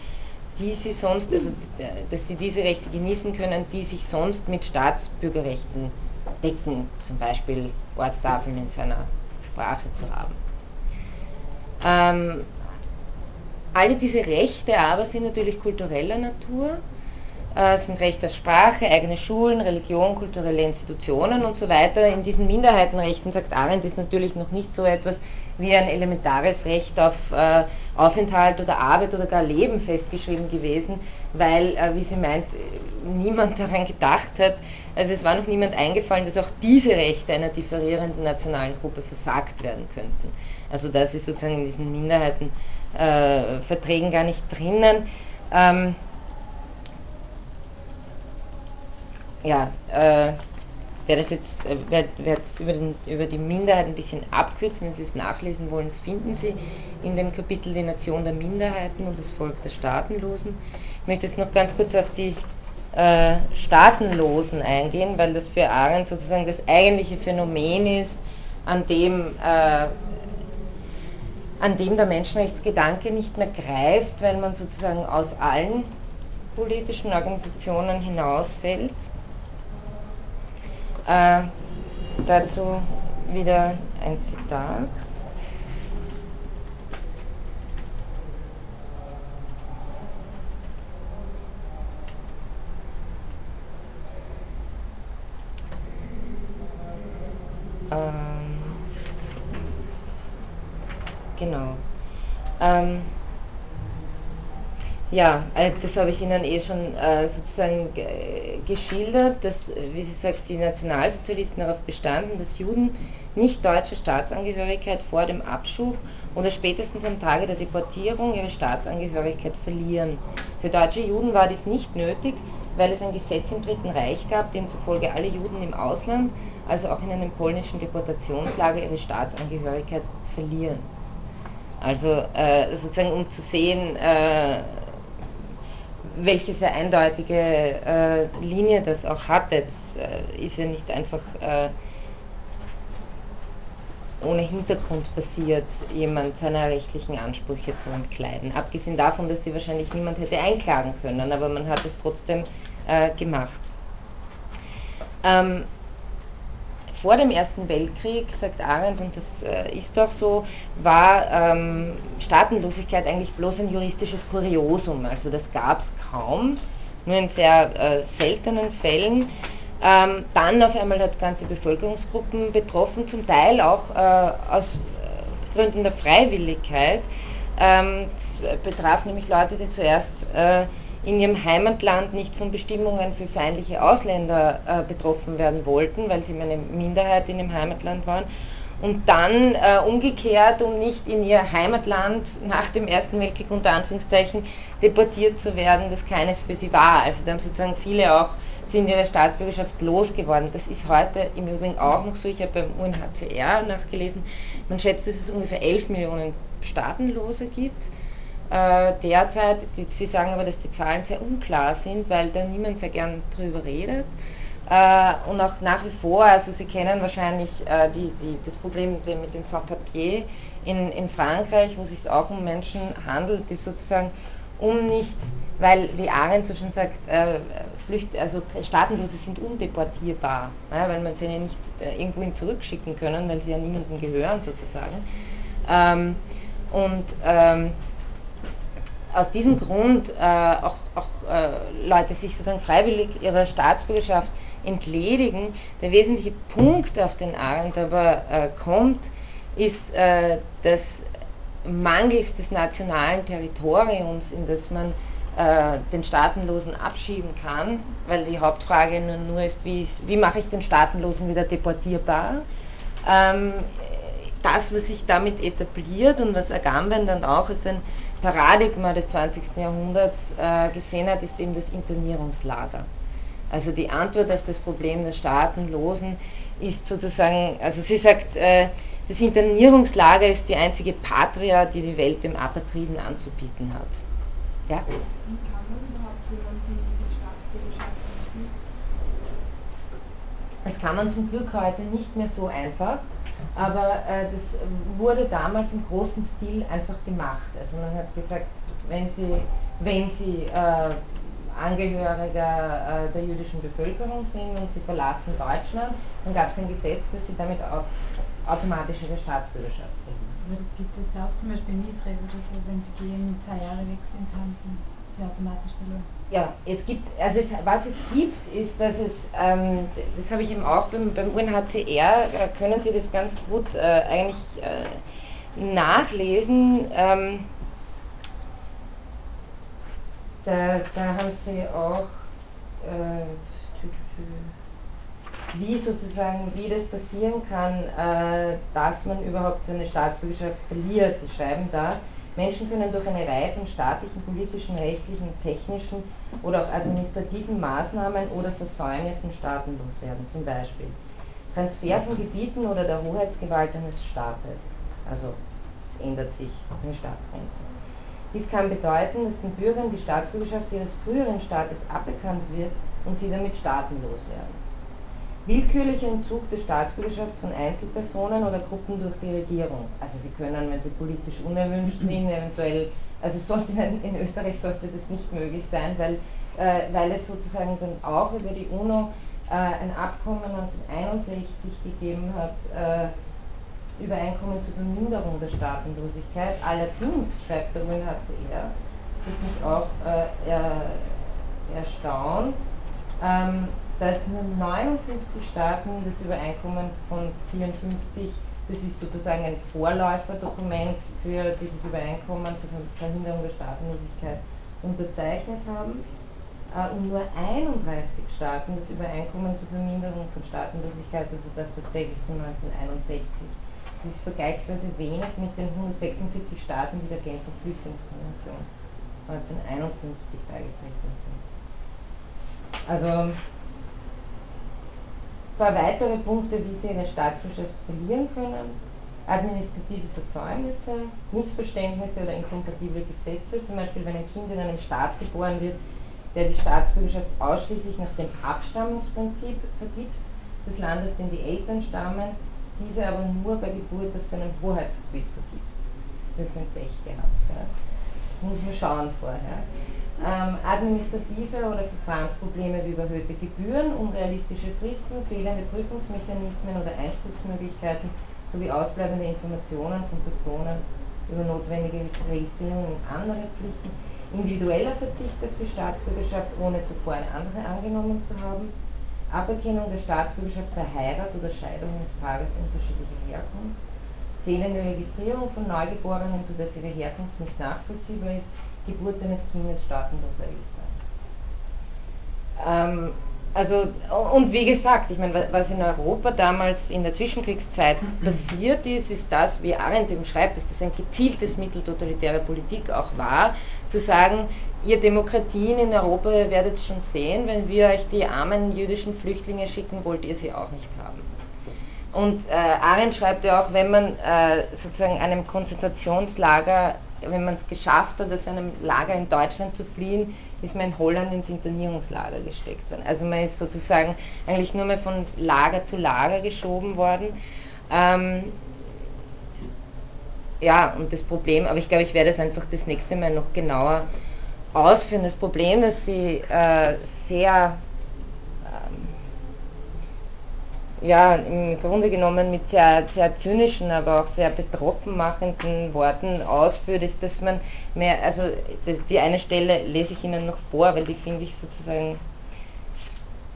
die sie sonst, also dass sie diese Rechte genießen können, die sich sonst mit Staatsbürgerrechten decken, zum Beispiel Ortstafeln in seiner Sprache zu haben. Ähm, alle diese Rechte aber sind natürlich kultureller Natur, äh, sind Recht auf Sprache, eigene Schulen, Religion, kulturelle Institutionen und so weiter. In diesen Minderheitenrechten, sagt Arendt, ist natürlich noch nicht so etwas wie ein elementares Recht auf äh, Aufenthalt oder Arbeit oder gar Leben festgeschrieben gewesen, weil, äh, wie sie meint, niemand daran gedacht hat, also es war noch niemand eingefallen, dass auch diese Rechte einer differierenden nationalen Gruppe versagt werden könnten. Also das ist sozusagen in diesen Minderheitenverträgen äh, gar nicht drinnen. Ähm, ja, äh, werde es jetzt äh, werd, werd über, über die Minderheit ein bisschen abkürzen. Wenn Sie es nachlesen wollen, das finden Sie in dem Kapitel Die Nation der Minderheiten und das Volk der Staatenlosen. Ich möchte jetzt noch ganz kurz auf die äh, Staatenlosen eingehen, weil das für Arendt sozusagen das eigentliche Phänomen ist, an dem, äh, an dem der Menschenrechtsgedanke nicht mehr greift, weil man sozusagen aus allen politischen Organisationen hinausfällt äh, dazu wieder ein Zitat. Ähm, genau. Ähm, ja, äh, das habe ich Ihnen eh schon äh, sozusagen geschildert, dass, wie Sie sagt, die Nationalsozialisten darauf bestanden, dass Juden nicht deutsche Staatsangehörigkeit vor dem Abschub oder spätestens am Tage der Deportierung ihre Staatsangehörigkeit verlieren. Für deutsche Juden war dies nicht nötig, weil es ein Gesetz im Dritten Reich gab, demzufolge alle Juden im Ausland, also auch in einem polnischen Deportationslager, ihre Staatsangehörigkeit verlieren. Also äh, sozusagen um zu sehen, äh, welche sehr eindeutige äh, Linie das auch hatte. Das äh, ist ja nicht einfach äh, ohne Hintergrund passiert, jemand seiner rechtlichen Ansprüche zu entkleiden. Abgesehen davon, dass sie wahrscheinlich niemand hätte einklagen können, aber man hat es trotzdem äh, gemacht. Ähm, vor dem Ersten Weltkrieg, sagt Arendt, und das äh, ist auch so, war ähm, Staatenlosigkeit eigentlich bloß ein juristisches Kuriosum. Also das gab es kaum, nur in sehr äh, seltenen Fällen. Ähm, dann auf einmal hat es ganze Bevölkerungsgruppen betroffen, zum Teil auch äh, aus Gründen der Freiwilligkeit. Ähm, das betraf nämlich Leute, die zuerst äh, in ihrem Heimatland nicht von Bestimmungen für feindliche Ausländer äh, betroffen werden wollten, weil sie eine Minderheit in dem Heimatland waren. Und dann äh, umgekehrt, um nicht in ihr Heimatland nach dem Ersten Weltkrieg unter Anführungszeichen deportiert zu werden, das keines für sie war. Also da haben sozusagen viele auch sind ihre Staatsbürgerschaft losgeworden. Das ist heute im Übrigen auch noch so. Ich habe beim UNHCR nachgelesen, man schätzt, dass es ungefähr 11 Millionen Staatenlose gibt derzeit. Die, sie sagen aber, dass die Zahlen sehr unklar sind, weil da niemand sehr gern drüber redet. Äh, und auch nach wie vor, also Sie kennen wahrscheinlich äh, die, die, das Problem mit den Sans-Papiers in, in Frankreich, wo es sich auch um Menschen handelt, die sozusagen um nicht, weil, wie Arendt so schon sagt, äh, Flücht, also Staatenlose sind undeportierbar, ja, weil man sie ja nicht äh, irgendwohin zurückschicken können, weil sie ja niemandem gehören sozusagen. Ähm, und ähm, aus diesem Grund äh, auch, auch äh, Leute sich sozusagen freiwillig ihrer Staatsbürgerschaft entledigen. Der wesentliche Punkt, auf den Arendt aber äh, kommt, ist, äh, dass mangels des nationalen Territoriums, in das man äh, den Staatenlosen abschieben kann, weil die Hauptfrage nur, nur ist, wie, ist, wie mache ich den Staatenlosen wieder deportierbar, ähm, das, was sich damit etabliert und was Agamben dann auch als ein Paradigma des 20. Jahrhunderts äh, gesehen hat, ist eben das Internierungslager. Also die Antwort auf das Problem der Staatenlosen ist sozusagen, also sie sagt, äh, das Internierungslager ist die einzige Patria, die die Welt dem Apatriden anzubieten hat. Ja? Das kann man zum Glück heute nicht mehr so einfach, aber äh, das wurde damals im großen Stil einfach gemacht. Also man hat gesagt, wenn Sie, wenn Sie äh, Angehöriger äh, der jüdischen Bevölkerung sind und Sie verlassen Deutschland, dann gab es ein Gesetz, dass Sie damit auch automatisch Ihre Staatsbürgerschaft kriegen. Aber das gibt es jetzt auch zum Beispiel in Israel, oder so, wenn Sie gehen, zwei Jahre weg sind, haben Sie sie automatisch verloren. Ja, es gibt, also es, was es gibt, ist, dass es, ähm, das habe ich eben auch beim, beim UNHCR, äh, können Sie das ganz gut äh, eigentlich äh, nachlesen. Ähm, da, da haben Sie auch, äh, wie sozusagen, wie das passieren kann, äh, dass man überhaupt seine Staatsbürgerschaft verliert. Sie schreiben da, Menschen können durch eine Reihe von staatlichen, politischen, rechtlichen, technischen oder auch administrativen Maßnahmen oder Versäumnissen staatenlos werden. Zum Beispiel Transfer von Gebieten oder der Hoheitsgewalt eines Staates. Also es ändert sich eine Staatsgrenze. Dies kann bedeuten, dass den Bürgern die Staatsbürgerschaft ihres früheren Staates aberkannt wird und sie damit staatenlos werden willkürlicher Entzug der Staatsbürgerschaft von Einzelpersonen oder Gruppen durch die Regierung. Also sie können, wenn sie politisch unerwünscht sind, eventuell, also sollte in Österreich sollte das nicht möglich sein, weil, äh, weil es sozusagen dann auch über die UNO äh, ein Abkommen 1961 gegeben hat, äh, Übereinkommen zur Verminderung der Staatenlosigkeit. Allerdings, schreibt der UNHCR, das mich auch äh, erstaunt, ähm, dass nur 59 Staaten das Übereinkommen von 54, das ist sozusagen ein Vorläuferdokument für dieses Übereinkommen zur Verhinderung der Staatenlosigkeit, unterzeichnet haben äh, und nur 31 Staaten das Übereinkommen zur Verminderung von Staatenlosigkeit, also das tatsächlich von 1961. Das ist vergleichsweise wenig mit den 146 Staaten, die der Genfer Flüchtlingskonvention 1951 beigetreten sind. Also paar weitere Punkte, wie sie ihre Staatsbürgerschaft verlieren können. Administrative Versäumnisse, Missverständnisse oder inkompatible Gesetze, zum Beispiel wenn ein Kind in einem Staat geboren wird, der die Staatsbürgerschaft ausschließlich nach dem Abstammungsprinzip vergibt, des Landes, dem die Eltern stammen, diese aber nur bei Geburt auf seinem Hoheitsgebiet vergibt. Das ist ein Pech gehabt. Ja. Muss man schauen vorher ähm, administrative oder Verfahrensprobleme wie überhöhte Gebühren, unrealistische Fristen, fehlende Prüfungsmechanismen oder Einspruchsmöglichkeiten sowie ausbleibende Informationen von Personen über notwendige Registrierung und andere Pflichten, individueller Verzicht auf die Staatsbürgerschaft, ohne zuvor eine andere angenommen zu haben, Aberkennung der Staatsbürgerschaft bei Heirat oder Scheidung eines Paares unterschiedlicher Herkunft, fehlende Registrierung von Neugeborenen, sodass ihre Herkunft nicht nachvollziehbar ist, Geburt eines Kindes staatenloser Eltern. Ähm, also, und wie gesagt, ich meine, was in Europa damals in der Zwischenkriegszeit passiert ist, ist das, wie Arendt eben schreibt, dass das ein gezieltes Mittel totalitärer Politik auch war, zu sagen, ihr Demokratien in Europa werdet schon sehen, wenn wir euch die armen jüdischen Flüchtlinge schicken, wollt ihr sie auch nicht haben. Und äh, Arendt schreibt ja auch, wenn man äh, sozusagen einem Konzentrationslager wenn man es geschafft hat, aus einem Lager in Deutschland zu fliehen, ist man in Holland ins Internierungslager gesteckt worden. Also man ist sozusagen eigentlich nur mehr von Lager zu Lager geschoben worden. Ähm, ja, und das Problem, aber ich glaube, ich werde es einfach das nächste Mal noch genauer ausführen. Das Problem, dass sie äh, sehr ja, im Grunde genommen mit sehr, sehr zynischen, aber auch sehr betroffen machenden Worten ausführt, ist, dass man mehr, also das, die eine Stelle lese ich Ihnen noch vor, weil die finde ich sozusagen,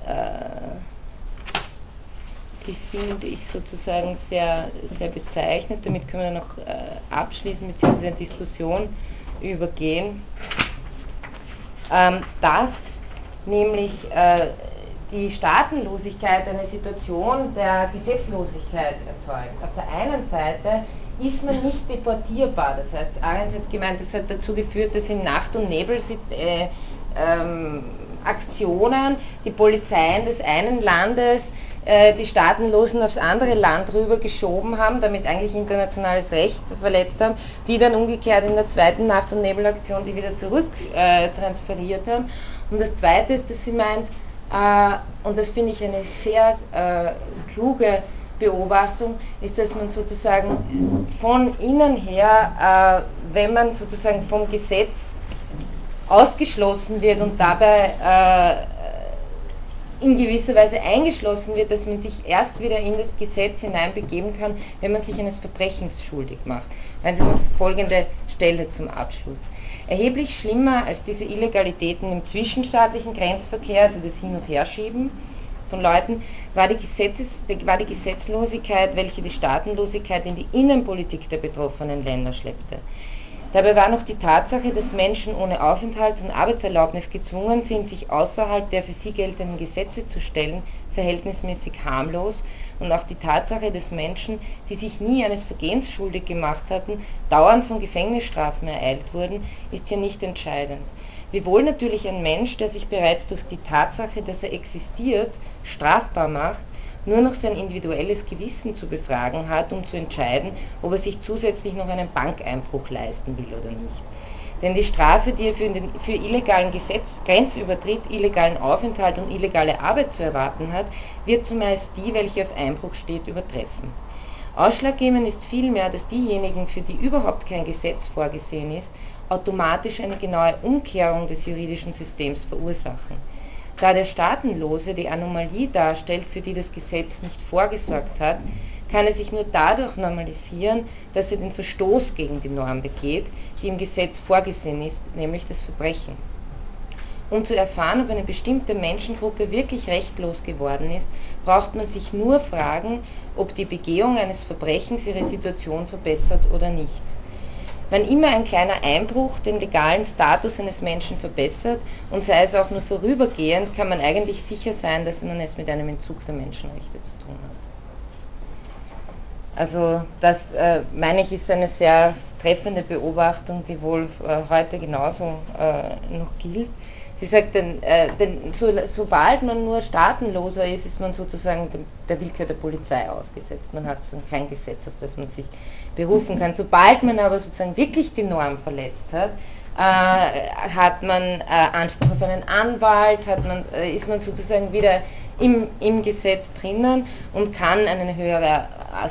äh, die finde ich sozusagen sehr, sehr bezeichnet, damit können wir noch äh, abschließen bzw. eine Diskussion übergehen, ähm, dass nämlich äh, die Staatenlosigkeit eine Situation der Gesetzlosigkeit erzeugt. Auf der einen Seite ist man nicht deportierbar. Das heißt, Arendt hat gemeint, das hat dazu geführt, dass in Nacht- und Nebelaktionen äh, ähm, die Polizeien des einen Landes äh, die Staatenlosen aufs andere Land rüber geschoben haben, damit eigentlich internationales Recht verletzt haben, die dann umgekehrt in der zweiten Nacht- und Nebelaktion die wieder zurück äh, transferiert haben. Und das Zweite ist, dass sie meint, und das finde ich eine sehr äh, kluge Beobachtung, ist, dass man sozusagen von innen her, äh, wenn man sozusagen vom Gesetz ausgeschlossen wird und dabei in gewisser Weise eingeschlossen wird, dass man sich erst wieder in das Gesetz hineinbegeben kann, wenn man sich eines Verbrechens schuldig macht. Also noch folgende Stelle zum Abschluss. Erheblich schlimmer als diese Illegalitäten im zwischenstaatlichen Grenzverkehr, also das Hin- und Herschieben von Leuten, war die, Gesetzlosigkeit, welche die Staatenlosigkeit in die Innenpolitik der betroffenen Länder schleppte. Dabei war noch die Tatsache, dass Menschen ohne Aufenthalts- und Arbeitserlaubnis gezwungen sind, sich außerhalb der für sie geltenden Gesetze zu stellen, verhältnismäßig harmlos und auch die Tatsache, dass Menschen, die sich nie eines Vergehens schuldig gemacht hatten, dauernd von Gefängnisstrafen ereilt wurden, ist hier nicht entscheidend. Wiewohl natürlich ein Mensch, der sich bereits durch die Tatsache, dass er existiert, strafbar macht, nur noch sein individuelles Gewissen zu befragen hat, um zu entscheiden, ob er sich zusätzlich noch einen Bankeinbruch leisten will oder nicht. Denn die Strafe, die er für, den, für illegalen Gesetz, Grenzübertritt, illegalen Aufenthalt und illegale Arbeit zu erwarten hat, wird zumeist die, welche auf Einbruch steht, übertreffen. Ausschlaggebend ist vielmehr, dass diejenigen, für die überhaupt kein Gesetz vorgesehen ist, automatisch eine genaue Umkehrung des juridischen Systems verursachen. Da der Staatenlose die Anomalie darstellt, für die das Gesetz nicht vorgesorgt hat, kann er sich nur dadurch normalisieren, dass er den Verstoß gegen die Norm begeht, die im Gesetz vorgesehen ist, nämlich das Verbrechen. Um zu erfahren, ob eine bestimmte Menschengruppe wirklich rechtlos geworden ist, braucht man sich nur fragen, ob die Begehung eines Verbrechens ihre Situation verbessert oder nicht. Wann immer ein kleiner Einbruch den legalen Status eines Menschen verbessert und sei es auch nur vorübergehend, kann man eigentlich sicher sein, dass man es mit einem Entzug der Menschenrechte zu tun hat. Also das äh, meine ich ist eine sehr treffende Beobachtung, die wohl äh, heute genauso äh, noch gilt. Sie sagt, denn, äh, denn so, sobald man nur staatenloser ist, ist man sozusagen dem, der Willkür der Polizei ausgesetzt. Man hat so kein Gesetz, auf das man sich berufen kann. Sobald man aber sozusagen wirklich die Norm verletzt hat, äh, hat man äh, Anspruch auf einen Anwalt, hat man, ist man sozusagen wieder im, im Gesetz drinnen und kann eine höhere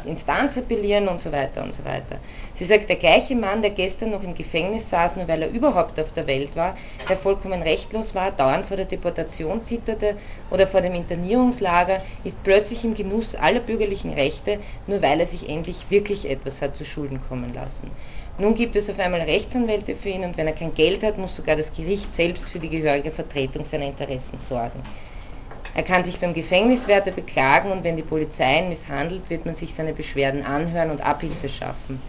Instanz appellieren und so weiter und so weiter. Sie sagt, der gleiche Mann, der gestern noch im Gefängnis saß, nur weil er überhaupt auf der Welt war, der vollkommen rechtlos war, dauernd vor der Deportation zitterte oder vor dem Internierungslager, ist plötzlich im Genuss aller bürgerlichen Rechte, nur weil er sich endlich wirklich etwas hat zu Schulden kommen lassen. Nun gibt es auf einmal Rechtsanwälte für ihn und wenn er kein Geld hat, muss sogar das Gericht selbst für die gehörige Vertretung seiner Interessen sorgen. Er kann sich beim Gefängniswärter beklagen und wenn die Polizei ihn misshandelt, wird man sich seine Beschwerden anhören und Abhilfe schaffen.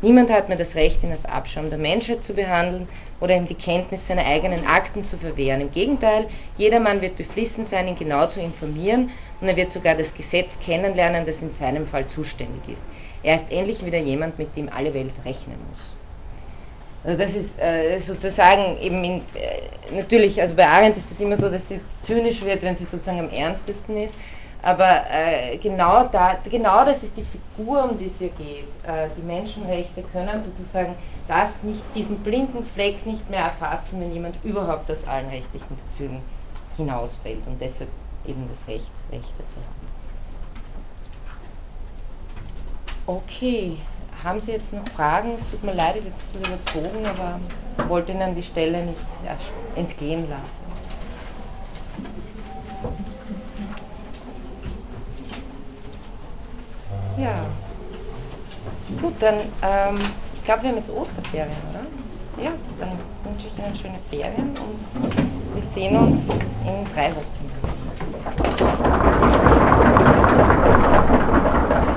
Niemand hat mehr das Recht, ihn als Abschaum der Menschheit zu behandeln oder ihm die Kenntnis seiner eigenen Akten zu verwehren. Im Gegenteil, jedermann wird beflissen sein, ihn genau zu informieren und er wird sogar das Gesetz kennenlernen, das in seinem Fall zuständig ist. Er ist endlich wieder jemand, mit dem alle Welt rechnen muss. Also das ist äh, sozusagen eben in, äh, natürlich, also bei Arendt ist es immer so, dass sie zynisch wird, wenn sie sozusagen am ernstesten ist. Aber äh, genau, da, genau das ist die Figur, um die es hier geht. Äh, die Menschenrechte können sozusagen das nicht, diesen blinden Fleck nicht mehr erfassen, wenn jemand überhaupt aus allen rechtlichen Bezügen hinausfällt und deshalb eben das Recht, Rechte zu haben. Okay, haben Sie jetzt noch Fragen? Es tut mir leid, ich habe jetzt ein bisschen überzogen, aber ich wollte Ihnen die Stelle nicht entgehen lassen. Ja. Gut, dann, ähm, ich glaube, wir haben jetzt Osterferien, oder? Ja, dann wünsche ich Ihnen schöne Ferien und wir sehen uns in drei Wochen.